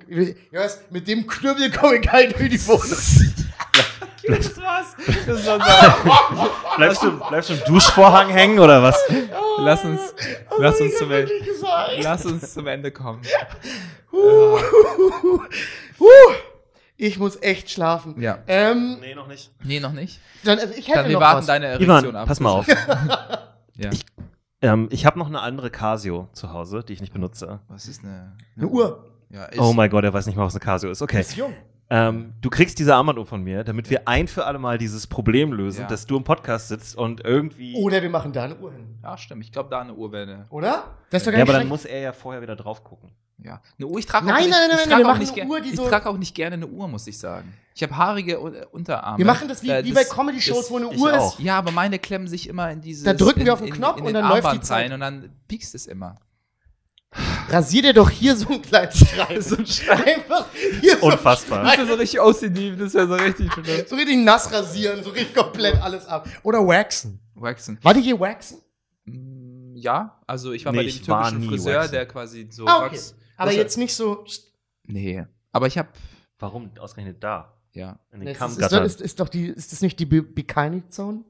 ja, mit dem Knüppel komme ich halt durch die Wohnung. War Bleibst du, bleibst du im Duschvorhang hängen oder was? lass uns, lass uns zum Ende. Lass uns zum Ende kommen. Huh. Ich muss echt schlafen. Ja. Ähm, Nee, noch nicht. Nee, noch nicht. dann, also ich hätte Dann wir noch warten was. deine Erektion Ivan, ab. pass mal auf. Ja. Ähm, ich habe noch eine andere Casio zu Hause, die ich nicht benutze. Was ist eine, Eine Uhr. Ja, ist, Oh mein Gott, er weiß nicht mal, was eine Casio ist. Okay. Ist jung. Ähm, du kriegst diese Armbanduhr von mir, damit wir ein für alle Mal dieses Problem lösen, Ja. dass du im Podcast sitzt und irgendwie. Oder wir machen da eine Uhr hin. Ja, stimmt. Ich glaube, da eine Uhr wäre eine. Oder? Das ist doch gar ja, nicht aber dann schlecht. muss er ja vorher wieder drauf gucken. Ja. Eine Uhr, ich trage Nein, auch nicht, nein, nein, nein, wir machen nicht eine ger- Uhr, die Ich so- trage auch nicht gerne eine Uhr, muss ich sagen. Ich habe haarige Un- Unterarme. Wir machen das wie, Äh, wie bei Comedy-Shows, wo eine Uhr auch. ist. Ja, aber meine klemmen sich immer in diese. Da drücken wir auf den Knopf und dann läuft die Zeit. rein und dann piekst es immer. Rasier dir doch hier so einen kleinen Streifen. so ein Einfach hier so, Unfassbar. Das wäre so richtig OCD, das wäre so richtig so richtig nass rasieren, so richtig komplett alles ab. Oder waxen. waxen. War die je waxen? Mm, Ja, also ich war Nee, bei dem türkischen Friseur, waxen. der quasi so Ah, okay. Wachs. Aber Das- jetzt nicht so. Nee, aber ich habe Warum ausgerechnet da? ja. In den Ist, ist, ist, ist, ist doch die, ist das nicht die Bi- Bikini-Zone?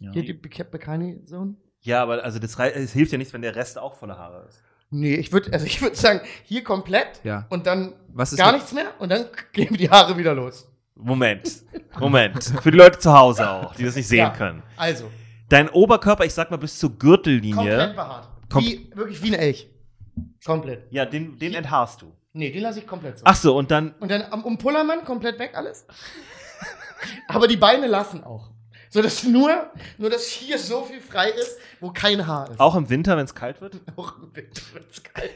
ja. Hier die Bik- Bikini-Zone? Ja, aber also das, es hilft ja nichts, wenn der Rest auch voller Haare ist. Nee, ich würde also ich würd sagen, hier komplett Ja. und dann Was ist gar mit- nichts mehr und dann gehen die Haare wieder los. Moment, Moment. Für die Leute zu Hause auch, die das nicht sehen Ja. können. Also, Dein Oberkörper, ich sag mal bis zur komplett Gürtellinie. behaart. Kom- wie, wirklich wie ein Elch. Komplett. Ja, den, den enthaarst du. Nee, den lasse ich komplett so. Ach so, und dann. Und dann am um Pullermann komplett weg alles. Aber die Beine lassen auch. So dass nur, nur dass hier so viel frei ist, wo kein Haar ist. Auch im Winter, wenn es kalt wird? Auch im Winter wird's kalt.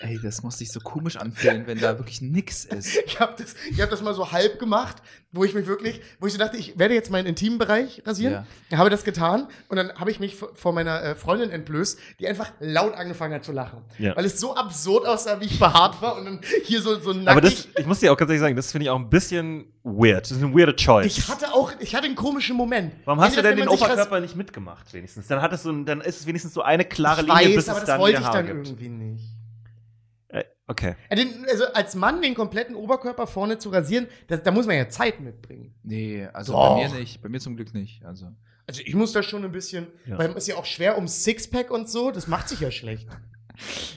Ey, das muss sich so komisch anfühlen, wenn da wirklich nix ist. Ich habe das, ich hab das mal so halb gemacht, wo ich mich wirklich, wo ich so dachte, ich werde jetzt meinen intimen Bereich rasieren. Ja. Habe das getan und dann habe ich mich vor meiner äh, Freundin entblößt, die einfach laut angefangen hat zu lachen. Ja. Weil es so absurd aussah, wie ich behaart war und dann hier so, so nackig. Aber das, ich muss dir auch ganz ehrlich sagen, das finde ich auch ein bisschen weird. Das ist eine weirde Choice. ich hatte auch, ich hatte einen komischen Moment. Warum hast du denn den Oberkörper nicht mitgemacht, wenigstens? Dann, hat es so ein, dann ist es wenigstens so eine klare Ich Linie, weiß, bis aber es das dann wollte ich dann gibt. irgendwie nicht. Okay. Den- Also als Mann den kompletten Oberkörper vorne zu rasieren, das, da muss man ja Zeit mitbringen. Nee, also Doch. bei mir nicht. Bei mir zum Glück nicht. Also. Also ich muss da schon ein bisschen, Ja. weil es ist ja auch schwer ums Sixpack und so, das macht sich ja schlecht.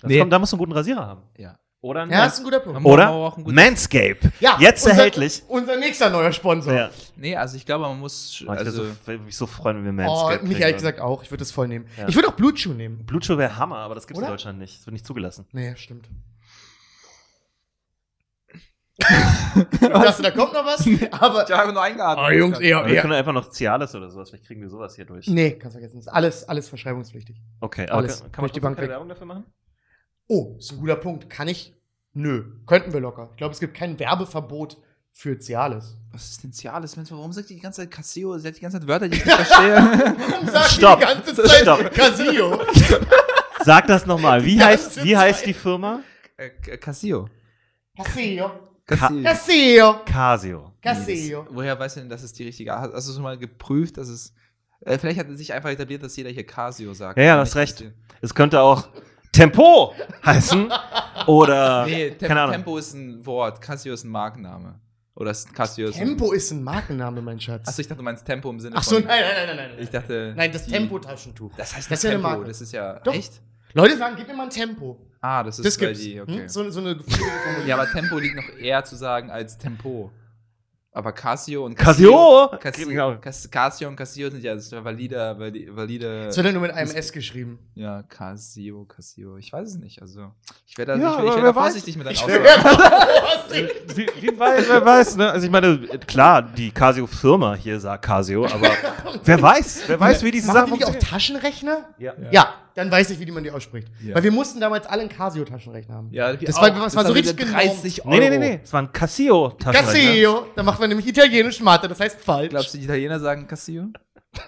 Nee. kommt, da musst du einen guten Rasierer haben. Ja. Oder ein Ja, das ist ein guter Punkt. Oder auch einen guten- Manscape. Ja, Jetzt unser, erhältlich. Unser nächster neuer Sponsor. Also, Nee, also ich glaube, man muss. Oh, ich würde Also, mich so freuen, wenn wir Oh, Manscape mich kriegen ehrlich gesagt auch. Ich würde das voll nehmen. Ja. Ich würde auch Blutschuh nehmen. Blutschuh wäre Hammer, aber das gibt es in? Deutschland nicht. Das wird nicht zugelassen. Nee, stimmt. Ich dachte, da kommt noch was, aber. ich habe nur eingeatmet. Oh, Jungs, eher, wir eher. können einfach noch Cialis oder sowas. Vielleicht kriegen wir sowas hier durch. Nee, kannst vergessen. Ist alles, alles verschreibungspflichtig. Okay, aber Alles. kann, kann man die Bank keine weg. Werbung dafür machen? Oh, ist ein guter Punkt. Kann ich? Nö. Könnten wir locker. Ich glaube, es gibt kein Werbeverbot für Cialis. Was ist denn Cialis? Mensch, Warum sagt die die ganze Zeit Casio? Sie hat die ganze Zeit Wörter, die ich nicht verstehe. Warum sagt Stopp. die ganze Zeit Stopp. Casio? Sag das nochmal. Wie, heißt, wie heißt die Firma? äh, Casio. Casio. Casio. Casio. Casio. Casio. Woher weißt du denn, dass es die richtige Hast hast du schon mal geprüft, dass es. Äh, vielleicht hat es sich einfach etabliert, dass jeder hier Casio sagt. Ja, ja, nicht recht. Es könnte auch Tempo heißen. Oder, Nee, Tem keine Ahnung. Tempo ist ein Wort, Casio ist ein Markenname. Oder ist Casio ist ein. Tempo ist ein Markenname, mein Schatz. Achso, ich dachte, du meinst Tempo im Sinne Ach so, von. nein, nein, nein, nein, nein. Ich dachte. Nein, das Tempo-Taschentuch. Das heißt Das ist nicht ja eine Tempo, Marke. das ist ja. Doch. Echt? Leute sagen, gib mir mal ein Tempo. Ah, das ist Das gibt's. die, okay. hm? so, so eine. Ja, aber Tempo liegt noch eher zu sagen als Tempo. Aber Casio und Casio? Casio, Cas- Casio und Casio sind ja das ist ja valide, valide, Es wird ja nur mit einem S geschrieben. ja, Casio, Casio. Ich weiß es nicht. Also, ich werde da, Ja, ich, ich da weiß. vorsichtig mit deinen Ich Aussagen. Wie, wie weiß, wer weiß, ne? Also ich meine, klar, die Casio-Firma hier sagt Casio, aber wer weiß, wer weiß, wie diese Machen Sachen die auch. Taschenrechner? Ja. Ja, dann weiß ich, wie die man die ausspricht. Ja. Weil wir mussten damals alle einen Casio-Taschenrechner haben. Ja, Das auch. war- das war so richtig wieder genormt. 30 Euro. Nee, nee, nee, nee, es war ein Casio-Taschenrechner. Casio, da macht man nämlich italienisch Mathe, das heißt falsch. Glaubst du, die Italiener sagen Casio?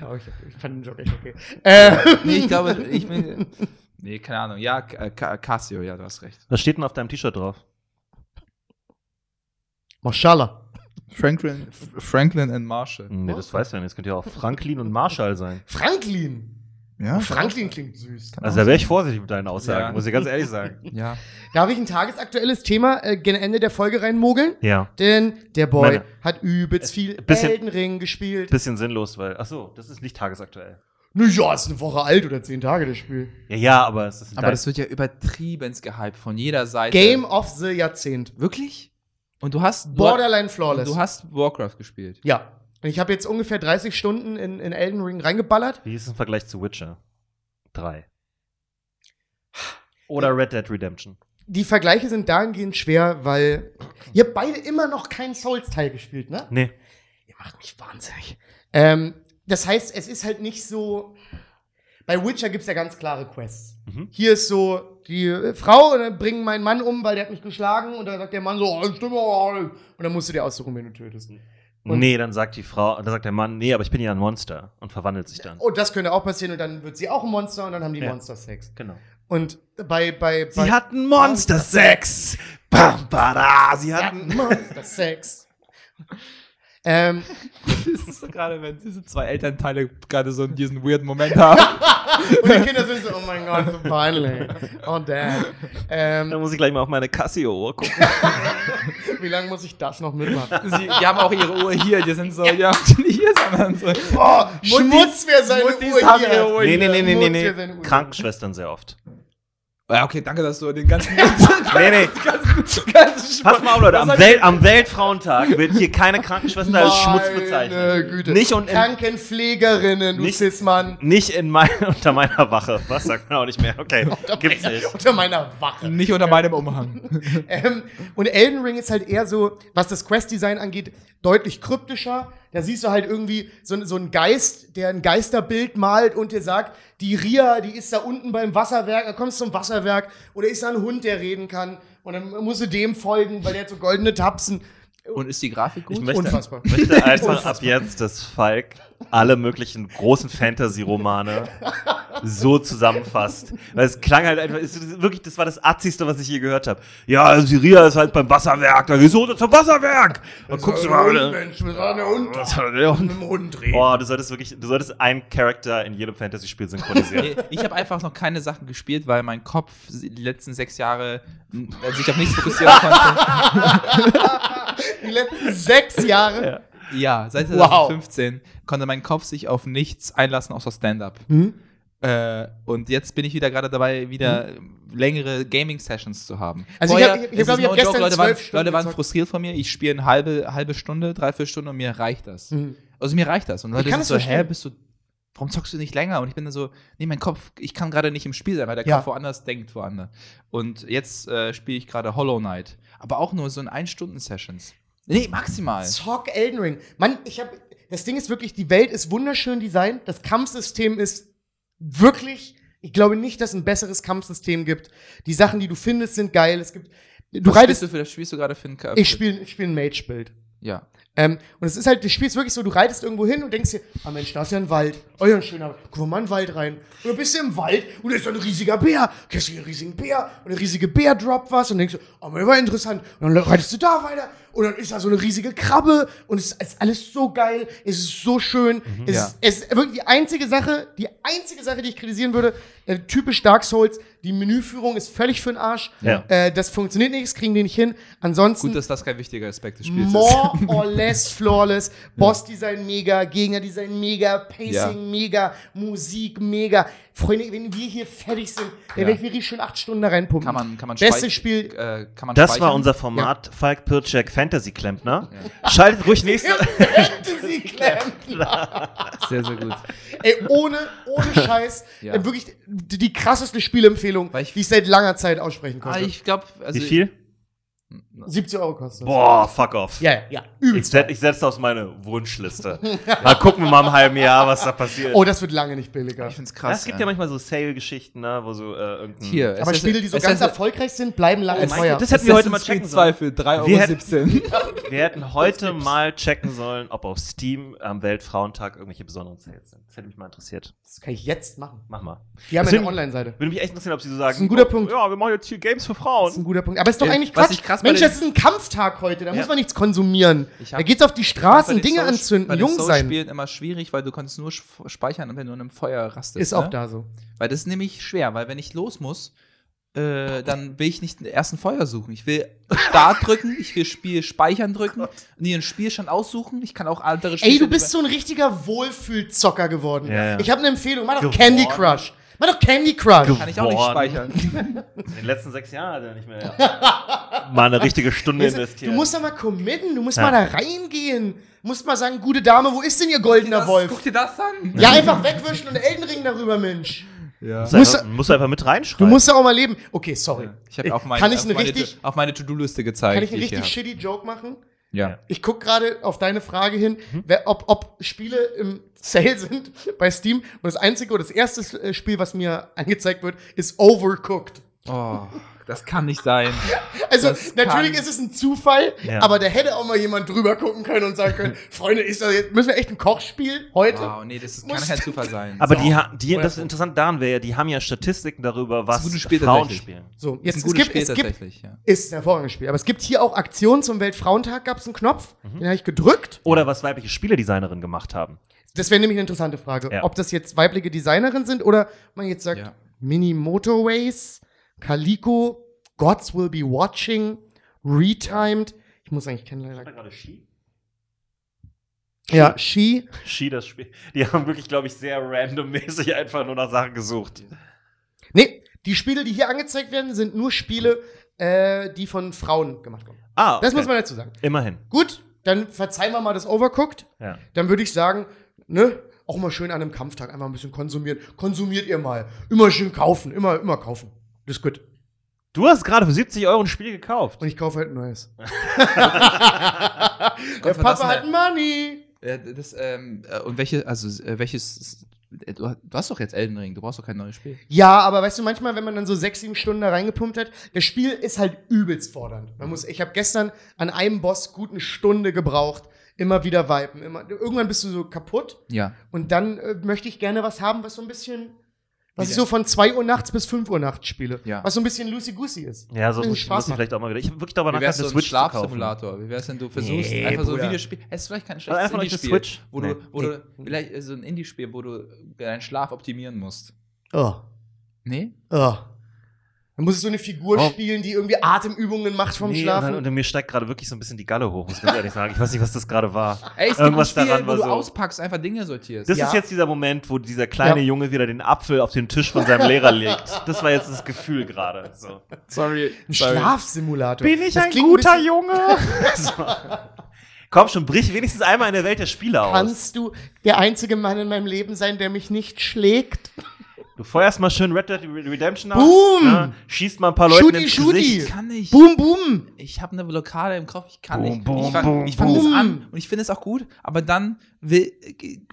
Ja, ich, ich fand den Joke echt okay. Äh, Nee, ich glaube, ich bin. Nee, keine Ahnung. Ja, Ca- Ca- Casio, ja, du hast recht. Was steht denn auf deinem T-Shirt drauf? Mashallah. Franklin, Franklin and Marshall. Nee, das weiß ja nicht. Es könnte ja auch Franklin und Marshall sein. Franklin. Ja, Franklin klingt süß. Also da wäre ich vorsichtig mit deinen Aussagen, Ja. muss ich ganz ehrlich sagen. Ja. Darf ich ein tagesaktuelles Thema äh, gen Ende der Folge reinmogeln? Ja, Denn der Boy Meine- hat übelst viel bisschen- Elden Ring gespielt. bisschen sinnlos, weil, ach so, das ist nicht tagesaktuell. Naja, ist eine Woche alt oder zehn Tage das Spiel. Ja, ja, aber es ist Aber das wird ja übertrieben gehypt von jeder Seite. Game of the Jahrzehnt. Wirklich? Und du hast. Borderline du, flawless. du hast Warcraft gespielt. ja. Und ich habe jetzt ungefähr 30 Stunden in, in Elden Ring reingeballert. Wie ist es im Vergleich zu Witcher 3? Oder Red Dead Redemption? Die Vergleiche sind dahingehend schwer, weil ihr habt beide immer noch keinen Souls-Teil gespielt, ne? Nee. Ihr macht mich wahnsinnig. Ähm, das heißt, es ist halt nicht so. Bei Witcher gibt es ja ganz klare Quests. Mhm. Hier ist so, die äh, Frau und dann bringen meinen Mann um, weil der hat mich geschlagen und dann sagt der Mann so, oh, stimmt oh. Und dann musst du dir aussuchen, wen du tötest. Und- nee, dann sagt die Frau, dann sagt der Mann, nee, aber ich bin ja ein Monster und verwandelt sich dann. Und das könnte auch passieren und dann wird sie auch ein Monster und dann haben die Ja. Monster Sex. Genau. Und bei, bei, bei Sie hatten Monster-Sex! Bam, bada, sie hatten. Monster Sex. Ähm, Das ist so gerade, wenn diese zwei Elternteile gerade so diesen weirden Moment haben. und die Kinder sind so, oh mein Gott, so peinlich. Oh, Dad. Dann Ähm, muss ich gleich mal auf meine Casio-Uhr gucken. wie lange muss ich das noch mitmachen? Sie, die haben auch ihre Uhr hier, die sind so, ja, nicht hier, sondern so. Oh, Schmutz, wer seine Muttis Uhr haben hier ihre. Uhr nee, nee, nee, nee, nee, nee. Krankenschwestern sehr oft. Ja, okay, danke, dass du den ganzen. Nee, nee. ganzen, ganzen Pass mal auf, Leute, am, Wel am Weltfrauentag wird hier keine Krankenschwester als Schmutz bezeichnet. Güte. Nicht und in, Krankenpflegerinnen, du Nicht- Cis-Mann. nicht in mein, unter meiner Wache. Was sagt man auch nicht mehr? Okay, gibt's meiner, nicht. Unter meiner Wache. Nicht unter meinem Umhang. Ähm, und Elden Ring ist halt eher so, was das Quest-Design angeht, deutlich kryptischer. Da siehst du halt irgendwie so, so einen Geist, der ein Geisterbild malt und dir sagt, die Ria, die ist da unten beim Wasserwerk, dann kommst du zum Wasserwerk oder ist da ein Hund, der reden kann und dann musst du dem folgen, weil der hat so goldene Tapsen. Und ist die Grafik gut? Ich möchte, Unfassbar. möchte einfach Unfassbar. ab jetzt, dass Falk alle möglichen großen Fantasy-Romane so zusammenfasst. Weil es klang halt einfach, es ist wirklich, das war das Atzigste, was ich je gehört habe. Ja, Syria ist halt beim Wasserwerk, da gehst du runter zum Wasserwerk. Und guckst du mal. oder? Mensch, wir waren der Hund. Das war der Hund. Mit dem Hund reden. Boah, du solltest wirklich, du solltest einen Charakter in jedem Fantasy-Spiel synchronisieren. Ich habe einfach noch keine Sachen gespielt, weil mein Kopf die letzten sechs Jahre m, sich auf nichts fokussieren konnte. Die letzten sechs Jahre. Ja, seit Wow. 2015 konnte mein Kopf sich auf nichts einlassen außer Stand-up. Hm? Äh, und jetzt bin ich wieder gerade dabei, wieder längere Gaming-Sessions zu haben. Also ich hab- ich- ich es glaub, ist ich hab no gestern Leute waren, 12 Stunden Leute waren gezockt. frustriert von mir. Ich spiele eine halbe, halbe Stunde, dreiviertel Stunde und mir reicht das. Mhm. Also mir reicht das. Und Leute sind so, hä, verstehen. bist du, warum zockst du nicht länger? Und ich bin dann so, nee, mein Kopf, ich kann gerade nicht im Spiel sein, weil der Ja. Kopf woanders denkt, woanders. Und jetzt äh, spiele ich gerade Hollow Knight. Aber auch nur so in Ein-Stunden-Sessions. Nee, maximal. Zock Elden Ring. Mann, ich habe das Ding ist wirklich, die Welt ist wunderschön designt, das Kampfsystem ist wirklich, ich glaube nicht, dass es ein besseres Kampfsystem gibt. Die Sachen, die du findest, sind geil. Es gibt du Was reitest spielst du für, spielst du gerade für ein ich spiele ich spiel ein Mage Bild. Ja. Ähm, und es ist halt, du spielst wirklich so, du reitest irgendwo hin und denkst dir, ah Mensch, da ist ja ein Wald. Oh ja, ein schöner, guck mal in den Wald rein. Und dann bist du im Wald und da ist so ein riesiger Bär. Kriegst du einen riesigen Bär und der riesige Bär droppt was und denkst du, oh, das war interessant. Und dann reitest du da weiter und dann ist da so eine riesige Krabbe und es ist alles so geil, es ist so schön. Es, Ja. ist, es ist wirklich die einzige Sache, die einzige Sache, die ich kritisieren würde, äh, typisch Dark Souls, die Menüführung ist völlig für den Arsch. Ja. Äh, das funktioniert nicht, das kriegen die nicht hin. Ansonsten Gut, dass das kein wichtiger Aspekt des Spiels More ist. or less flawless. Bossdesign mega, Gegnerdesign mega, Pacing Ja. mega, Musik mega. Freunde, wenn wir hier fertig sind, dann Ja. werde ich wirklich schon acht Stunden da reinpumpen. Kann man, kann man Bestes Spiel. Äh, kann man Das speichern? war unser Format Falk Pircek Fantasy Klempner. Schaltet ruhig nächste. Fantasy Klempner. Sehr, sehr gut. Ey, ohne, ohne Scheiß. Ja. äh, Wirklich die, die krasseste Spielempfehlung, Weil ich- die ich seit langer Zeit aussprechen Ah, konnte. ich glaube, also Wie viel? 70 Euro kostet das. Boah, fuck off. Ja, ja, ja. Ich Übelst. setze ich setz das auf meine Wunschliste. mal gucken wir mal im halben Jahr, was da passiert. Oh, das wird lange nicht billiger. ich finde es ja, krass. es gibt ja manchmal so Sale-Geschichten, ne, wo so äh, irgendein. Hier, Aber Spiele, die so es ganz erfolgreich sind, bleiben lange Oh teuer. Das hätten wir heute mal checken 2 sollen. für 3,17 Wir Euro. hätten- Wir hätten heute mal checken sollen, ob auf Steam am Weltfrauentag irgendwelche besonderen Sales sind. Das hätte mich mal interessiert. Das kann ich jetzt machen. Mach mal. Die haben Deswegen- eine Online-Seite. Würde mich echt interessieren, ob sie so sagen. Das ist ein guter oh, Punkt. Ja, wir machen jetzt hier Games für Das ist Frauen. ein guter Punkt. Aber ist doch eigentlich was Quatsch. Krass Mensch, das ist ein Kampftag heute. Da Ja. muss man nichts konsumieren. Ich hab- Da geht's auf die Straßen, Dinge Soul- anzünden, bei jung sein. Soul-Spielen immer schwierig, weil du konntest nur speichern, wenn du in einem Feuer rastest. Ist auch ne? da so. Weil das ist nämlich schwer, weil wenn ich los muss, äh, dann will ich nicht den ersten Feuer suchen. Ich will Start drücken, ich will Spiel speichern drücken, nie einen Spielstand aussuchen. Ich kann auch andere Spiele. Ey, du bist so ein richtiger Wohlfühlzocker geworden. Ja, ja. Ich habe eine Empfehlung. Mach doch Geworden. Candy Crush. Mach doch Candy Crush. Kann ich auch nicht geworden. speichern. In den letzten sechs Jahren hat er nicht mehr mal eine richtige Stunde du, investiert. Du musst da mal committen, du musst Ja. mal da reingehen. Du musst mal sagen, gute Dame, wo ist denn ihr goldener Das- Wolf? Guck dir das an. Ja, einfach wegwischen und Elden Ring darüber, Mensch. Ja. musst, musst du einfach, musst du einfach mit Du reinschreiben. musst ja auch mal leben. Okay, sorry. Ich habe auf, mein, Kann ich auf, eine meine, auf meine To-Do-Liste gezeigt. Kann ich einen richtig shitty Joke machen? Ja. Ich gucke gerade auf deine Frage hin, wer, ob, ob Spiele im Sale sind bei Steam. Und das einzige oder das erste äh, Spiel, was mir angezeigt wird, ist Overcooked. Oh, das kann nicht sein. Also Das natürlich kann- ist es ein Zufall, Ja. aber da hätte auch mal jemand drüber gucken können und sagen können, Freunde, ist das jetzt, müssen wir echt ein Koch spielen heute? Wow, nee, das ist, kann kein Zufall sein. Aber So. die, die, das so. Interessante daran wäre ja, die haben ja Statistiken darüber, was ein Spiel Frauen spielen. So, ist jetzt ein es gutes gibt, Spiel es gibt, tatsächlich, ja. ist ein hervorragendes Spiel, aber es gibt hier auch Aktionen zum Weltfrauentag, gab es einen Knopf, Mhm. den habe ich gedrückt. Oder was weibliche Spieledesignerinnen gemacht haben. Das wäre nämlich eine interessante Frage, Ja. ob das jetzt weibliche Designerinnen sind oder man jetzt sagt, Ja. Mini Motorways, Calico, Gods Will Be Watching, Retimed. Ich muss eigentlich kennenlernen. gerade Ski? Ja, She. Ski, das Spiel. Die haben wirklich, glaube ich, sehr randommäßig einfach nur nach Sachen gesucht. Nee, die Spiele, die hier angezeigt werden, sind nur Spiele, äh, die von Frauen gemacht wurden. Ah, Das okay. muss man dazu sagen. Immerhin. Gut, dann verzeihen wir mal das Overcooked. Ja. Dann würde ich sagen, ne, auch mal schön an einem Kampftag einfach ein bisschen konsumieren. Konsumiert ihr mal. Immer schön kaufen, immer, immer kaufen. Das ist gut. Du hast gerade für 70 Euro ein Spiel gekauft. Und ich kaufe halt ein neues. Der Papa das hat Money. Ja, das, ähm, äh, und welche, also, äh, welches äh, du, du hast doch jetzt Elden Ring, du brauchst doch kein neues Spiel. Ja, aber weißt du, manchmal, wenn man dann so sechs, sieben Stunden da reingepumpt hat, das Spiel ist halt übelst fordernd. Man muss, ich habe gestern an einem Boss gut eine Stunde gebraucht, immer wieder vipen. Immer, irgendwann bist du so kaputt Ja. und dann äh, möchte ich gerne was haben, was so ein bisschen, was Wie ich so von 2 Uhr nachts bis 5 Uhr nachts spiele. Ja. Was so ein bisschen loosey-goosey ist. Ja, so muss, Spaß muss ich vielleicht auch mal wieder. Ich habe wirklich darüber nachgedacht, so eine ein Switch zu kaufen. Schlafsimulator? Wie wär's, wenn du versuchst, Nee, einfach so ein Bruder. Videospiel. Es ist vielleicht kein Also schlechtes einfach nicht eine Indie-Spiel, Switch? wo du, Nee. wo du vielleicht so ein Indie-Spiel, wo du deinen Schlaf optimieren musst. Oh. Nee? Oh. Dann muss ich so eine Figur Oh. spielen, die irgendwie Atemübungen macht vom Nee, und, Schlafen. dann, und mir steigt gerade wirklich so ein bisschen die Galle hoch, muss ich ganz ehrlich sagen. Ich weiß nicht, was das gerade war. Ey, es Irgendwas gibt ein Spiel, daran wo war du so- auspackst, einfach Dinge sortierst. Das Ja. ist jetzt dieser Moment, wo dieser kleine Ja. Junge wieder den Apfel auf den Tisch von seinem Lehrer legt. Das war jetzt das Gefühl gerade. So. sorry. ein Schlafsimulator. Bin ich Das ein guter bisschen- Junge? so. Komm schon, brich wenigstens einmal in der Welt der Spiele aus. Kannst du der einzige Mann in meinem Leben sein, der mich nicht schlägt? Du feuerst mal schön Red Dead Redemption ab. Boom! ne? Schießt mal ein paar Leute Shooty, ins shooty. Gesicht. Ich kann nicht. Boom, boom. Ich habe eine Blockade im Kopf, ich kann Boom, nicht. boom, ich fang, boom, ich fang das an und ich finde es auch gut, aber dann will,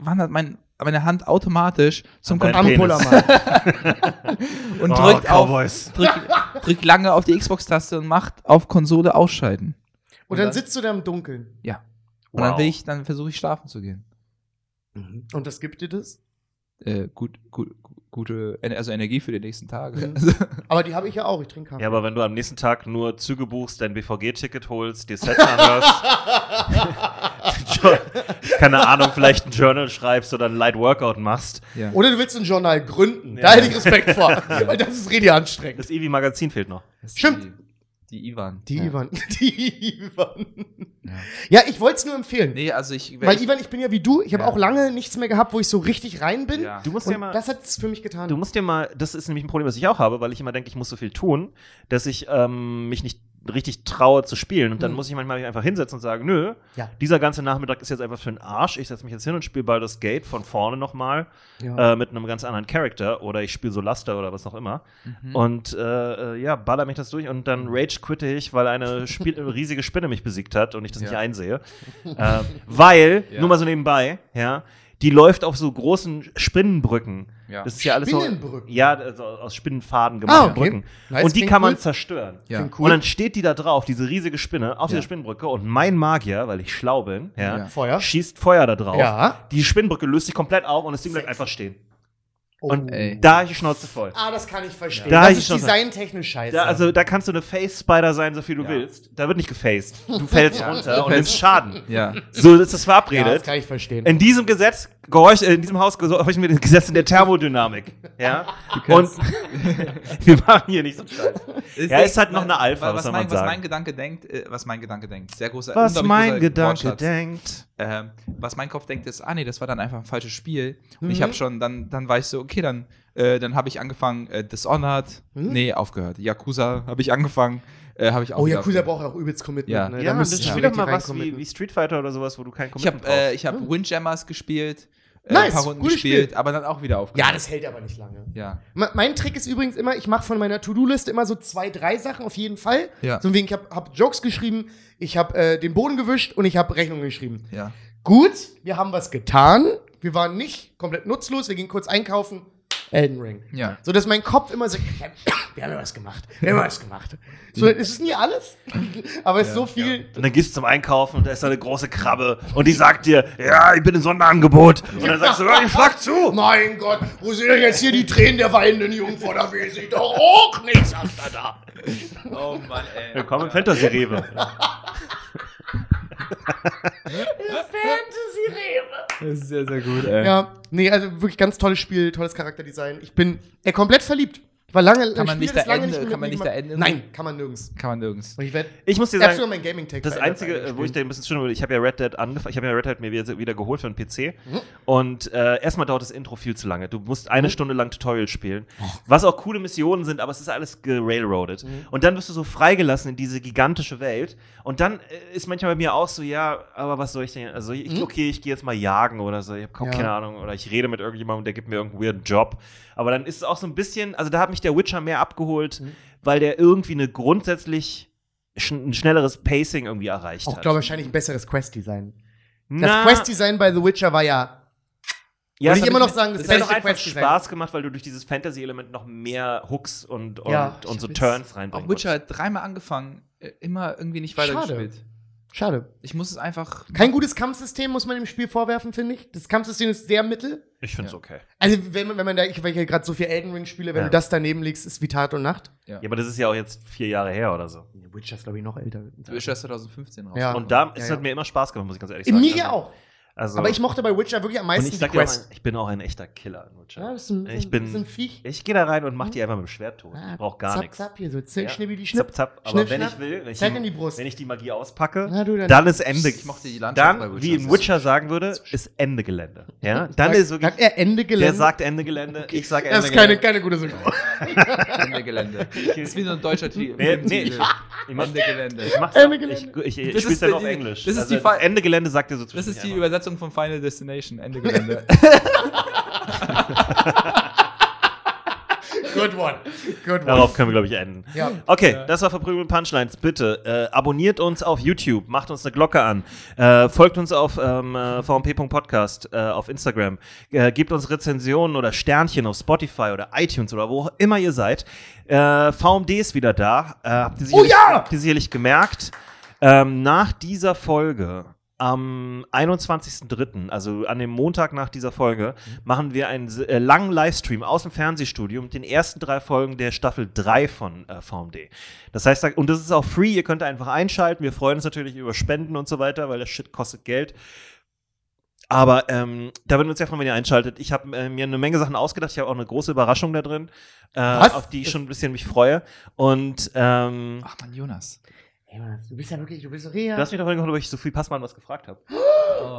wandert mein, meine Hand automatisch zum Controller und Oh, drückt, auf, drückt, drückt lange auf die Xbox-Taste und macht auf Konsole ausschalten. Und dann sitzt du da im Dunkeln. Ja. Und dann Wow. will ich, dann versuche ich schlafen zu gehen. Und was gibt dir das? Äh, gut, gut, gute, also Energie für die nächsten Tage. Mhm. Aber die habe ich ja auch. Ich trinke Kaffee. Ja, aber wenn du am nächsten Tag nur Züge buchst, dein BVG-Ticket holst, dir Sets anhörst, keine Ahnung, vielleicht ein Journal schreibst oder ein Light Workout machst, ja. Oder du willst ein Journal gründen. Ja. Da hätte ich Respekt vor. Weil das ist richtig anstrengend. das Evi-Magazin fehlt noch. Das Stimmt. Die, Ivan. Die ja. Ivan. Die Ivan. Ja. Ja, ich wollte es nur empfehlen. Nee, also ich. Weil ich, Ivan, ich bin ja wie du. Ich habe Ja. auch lange nichts mehr gehabt, wo ich so richtig rein bin. Ja. Du musst Und ja mal. das hat es für mich getan. Du musst dir mal, das ist nämlich ein Problem, das ich auch habe, weil ich immer denke, ich muss so viel tun, dass ich ähm, mich nicht richtig traue zu spielen. Und dann Mhm. muss ich manchmal mich einfach hinsetzen und sagen, nö, Ja. dieser ganze Nachmittag ist jetzt einfach für den Arsch. Ich setze mich jetzt hin und spiele Baldur's Gate von vorne nochmal ja. äh, mit einem ganz anderen Charakter oder ich spiele Solaster oder was auch immer. Mhm. Und äh, äh, ja, baller mich das durch und dann rage quitte ich, weil eine Spiel riesige Spinne mich besiegt hat und ich das Ja. nicht einsehe. äh, weil, Ja. nur mal so nebenbei, ja, die läuft auf so großen Spinnenbrücken. Ja. Das ist ja alles so, Spinnenbrücken? ja, also aus Spinnenfaden gemachte Ah, okay. Brücken. Nice, und die kann man cool. zerstören. Ja. Cool. Und dann steht die da drauf, diese riesige Spinne, auf Ja. dieser Spinnenbrücke und mein Magier, weil ich schlau bin, ja, Ja. Feuer. schießt Feuer da drauf. Ja. Die Spinnenbrücke löst sich komplett auf und das Ding bleibt einfach stehen. Oh. Und Ey. da hab ich die Schnauze voll. Ah, das kann ich verstehen. Da das ich ist designtechnisch scheiße. Da, also da kannst du eine Face-Spider sein, so viel du Ja. willst. Da wird nicht gefaced. Du fällst Ja. runter und nimmst Schaden. Ja. So ist das ja, verabredet. das kann ich verstehen. in diesem Gesetz gehorch, äh, in diesem Haus gehorchen wir den Gesetzen der Thermodynamik. Ja? Und wir machen hier nicht so Scheiß. Ja, ist halt noch eine Alpha, was was, mein, was mein Gedanke denkt, äh, was mein Gedanke denkt. Sehr großer Was mein Gedanke Wortschatz. denkt. Ähm, was mein Kopf denkt, ist, ah nee, das war dann einfach ein falsches Spiel. Und ich Mhm. habe schon, dann, dann war ich so, okay, dann, äh, dann habe ich angefangen, äh, Dishonored, Mhm. nee, aufgehört. Yakuza habe ich angefangen, äh, habe ich auch oh, Yakuza aufgehört. braucht auch übelst Commitment. Ja. Ne? Ja, da das du wieder richtig mal was wie, wie Street Fighter oder sowas, wo du kein Ich Commitment habe äh, brauchst. ich hab Windjammers gespielt, äh, Nice, ein paar Runden gespielt, Spiel. aber dann auch wieder aufgehört. Ja, das hält aber nicht lange. Ja. Me- Mein Trick ist übrigens immer, ich mache von meiner To-Do-Liste immer so zwei, drei Sachen auf jeden Fall. Ja. So wegen, ich habe hab Jokes geschrieben, ich habe äh, den Boden gewischt und ich habe Rechnungen geschrieben. Ja. Gut, wir haben was getan. Wir waren nicht komplett nutzlos. Wir gingen kurz einkaufen. Elden Ring. Ja. So dass mein Kopf immer so, wir haben ja was gemacht. Wir haben ja was gemacht. So, es ist nie alles, aber es ist so viel. Und dann gehst du zum Einkaufen und da ist da eine große Krabbe und die sagt dir, ja, ich bin im Sonderangebot. Und dann sagst du, ja, ich schlag zu. Mein Gott, wo sind denn jetzt hier die Tränen der weinenden Jungfrau? Da weiß ich doch auch nicht, sagt er da. Oh Mann, ey. Willkommen im Fantasy-Rewe. Fantasy-Rewe. Das ist sehr, sehr gut, ey. Ja, nee, also wirklich ganz tolles Spiel, tolles Charakterdesign. Ich bin äh, komplett verliebt. War lange, Kann man Spiel nicht da lange Ende- mehr kann man nicht da Ende- Nein, kann man nirgends. Kann man nirgends. Und ich werde Ich muss dir sagen, sogar mein Gaming-Tag Das Einzige, wo ich da ein bisschen schön wurde, ich habe ja Red Dead angefangen, ich habe ja Red Dead mir wieder, wieder geholt für den PC. Mhm. Und äh, erstmal dauert das Intro viel zu lange. Du musst eine Stunde lang Tutorial spielen. Was auch coole Missionen sind, aber es ist alles gerailroadet. Mhm. Und dann wirst du so freigelassen in diese gigantische Welt. Und dann äh, ist manchmal bei mir auch so, ja, aber was soll ich denn? Also, ich, okay, ich gehe jetzt mal jagen oder so. Ich habe Mhm. Ja. keine Ahnung. Oder ich rede mit irgendjemandem, der gibt mir irgendeinen weirden Job. Aber dann ist es auch so ein bisschen, also da hat mich der Witcher mehr abgeholt, Mhm. weil der irgendwie eine grundsätzlich sch ein schnelleres Pacing irgendwie erreicht Auch, hat. glaube ich, wahrscheinlich ein besseres Quest-Design. Das Quest-Design bei The Witcher war ja Ja, Würde es ich immer noch sagen, das es hat doch gleiche einfach Quest-Design. Spaß gemacht, weil du durch dieses Fantasy-Element noch mehr Hooks und, und, Ja, und so Turns Auch reinbringen Witcher hat dreimal angefangen, äh, immer irgendwie nicht Schade. weitergespielt. Schade. Ich muss es einfach. Kein gutes Kampfsystem muss man dem Spiel vorwerfen, finde ich. Das Kampfsystem ist sehr mittel. Ich find's Ja. okay. Also, wenn man, wenn man da, ich, weil ich ja gerade so viel Elden Ring spiele, wenn Ja. du das daneben legst, ist wie Tag und Nacht. Ja, aber das ist ja auch jetzt vier Jahre her oder so. Witcher ist, glaube ich, noch älter. Witcher ist 2015 raus. Ja. Und da Ja, es ja. hat mir immer Spaß gemacht, muss ich ganz ehrlich sagen. Mir Also- auch. Also, Aber ich mochte bei Witcher wirklich am und meisten ich die sag auch, Quest. ich bin auch ein echter Killer in Witcher. Ja, das ist ein, ich das bin, ist ein Viech. ich gehe da rein und mach die einfach mit dem Schwert tot. Ah, Ich brauch gar nichts. Zapp, hier so zäh, Ja. schnipp, die Schnipp. Zapp, zapp. Aber Schnipp, wenn schnapp. ich will, wenn ich, die, in die Brust. wenn ich die Magie auspacke, Na, du, dann- dann ist Ende. Ich mochte die Landschaft bei Dann, Witcher wie sehr. Witcher sagen würde, ist Ende Gelände. Ja, dann Sagt- ist wirklich, sagt er Ende Gelände. der sagt Ende Gelände, ich sag Ende das ist keine, Gelände. keine gute Synchro. Ende Gelände. Das ist wie so ein deutscher Titel. Nee, nee, ich, ich mach, Ende Gelände. ich mach's Ende auch- ich, Gelände. ich, ich Das spiel's ist dann die- auf Englisch. das ist also die Fa- Ende Gelände sagt ihr so Das ist die Übersetzung von Final Destination. Ende Gelände. Good one. Good one. Darauf können wir, glaube ich, enden. Ja. Okay, das war Verprügelt Punchlines. Bitte äh, abonniert uns auf YouTube, macht uns eine Glocke an, äh, folgt uns auf ähm, äh, vmp.podcast äh, auf Instagram, äh, gebt uns Rezensionen oder Sternchen auf Spotify oder iTunes oder wo auch immer ihr seid. Äh, VMD ist wieder da. Habt ihr sicherlich, Oh ja! habt ihr sicherlich gemerkt. Ähm, nach dieser Folge am 21.03., also an dem Montag nach dieser Folge, machen wir einen äh, langen Livestream aus dem Fernsehstudio mit den ersten drei Folgen der Staffel 3 von äh, VMD. Das heißt, und das ist auch free, ihr könnt einfach einschalten. Wir freuen uns natürlich über Spenden und so weiter, weil das Shit kostet Geld. Aber ähm, da würden wir uns ja freuen, wenn ihr einschaltet. Ich habe äh, mir eine Menge Sachen ausgedacht. Ich habe auch eine große Überraschung da drin, äh, auf die ich schon ein bisschen mich freue. Und ähm, Ach man, Jonas. Ey, Mann, du bist ja wirklich, du bist so Rea. du hast mich doch gefragt, ob ich Sophie Passmann was gefragt habe.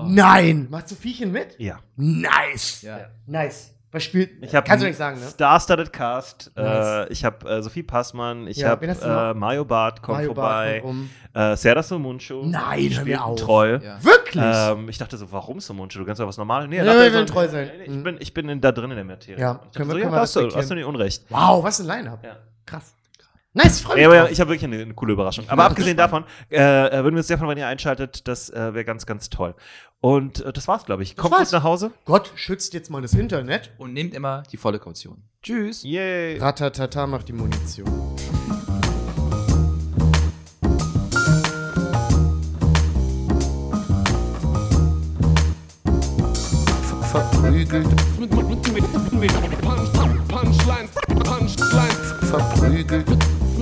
Nein! Machst du Viechchen mit? Ja. Nice. Ja. Nice. Was spielt. Ich hab Kannst du nicht sagen, ne? Star-studded Cast. Nice. Äh, ich habe äh, Sophie Passmann. Ich Ja, habe äh? Mario Barth kommt Mario vorbei. kommt. Äh, Serda. Nein, hör mir auf. Treu. Ja. Wirklich? Ähm, ich dachte so, warum Somunchu? Du kannst doch was Normales. Nee, Ja, dachte wir so- wollen treu sein. Nee, Mhm. Ich bin, ich bin in, da drin in der Materie. Ja, Ich können wir- so, können ja, wir hast, du, hast du nicht unrecht. wow, was ein Line-Up. Ja. Krass. Nice, ich freu mich. Drauf. ich habe wirklich eine, eine coole Überraschung. Aber abgesehen davon, äh, äh, würden wir uns sehr freuen, wenn ihr einschaltet. Das äh, wäre ganz, ganz toll. Und äh, das war's, glaube ich. Kommt gut nach Hause. Gott schützt jetzt mal das Internet. Und nehmt immer die volle Kaution. Tschüss. Yay. Ratatata macht die Munition. Verprügelt, Punchlines, Punchlines, verprügelt,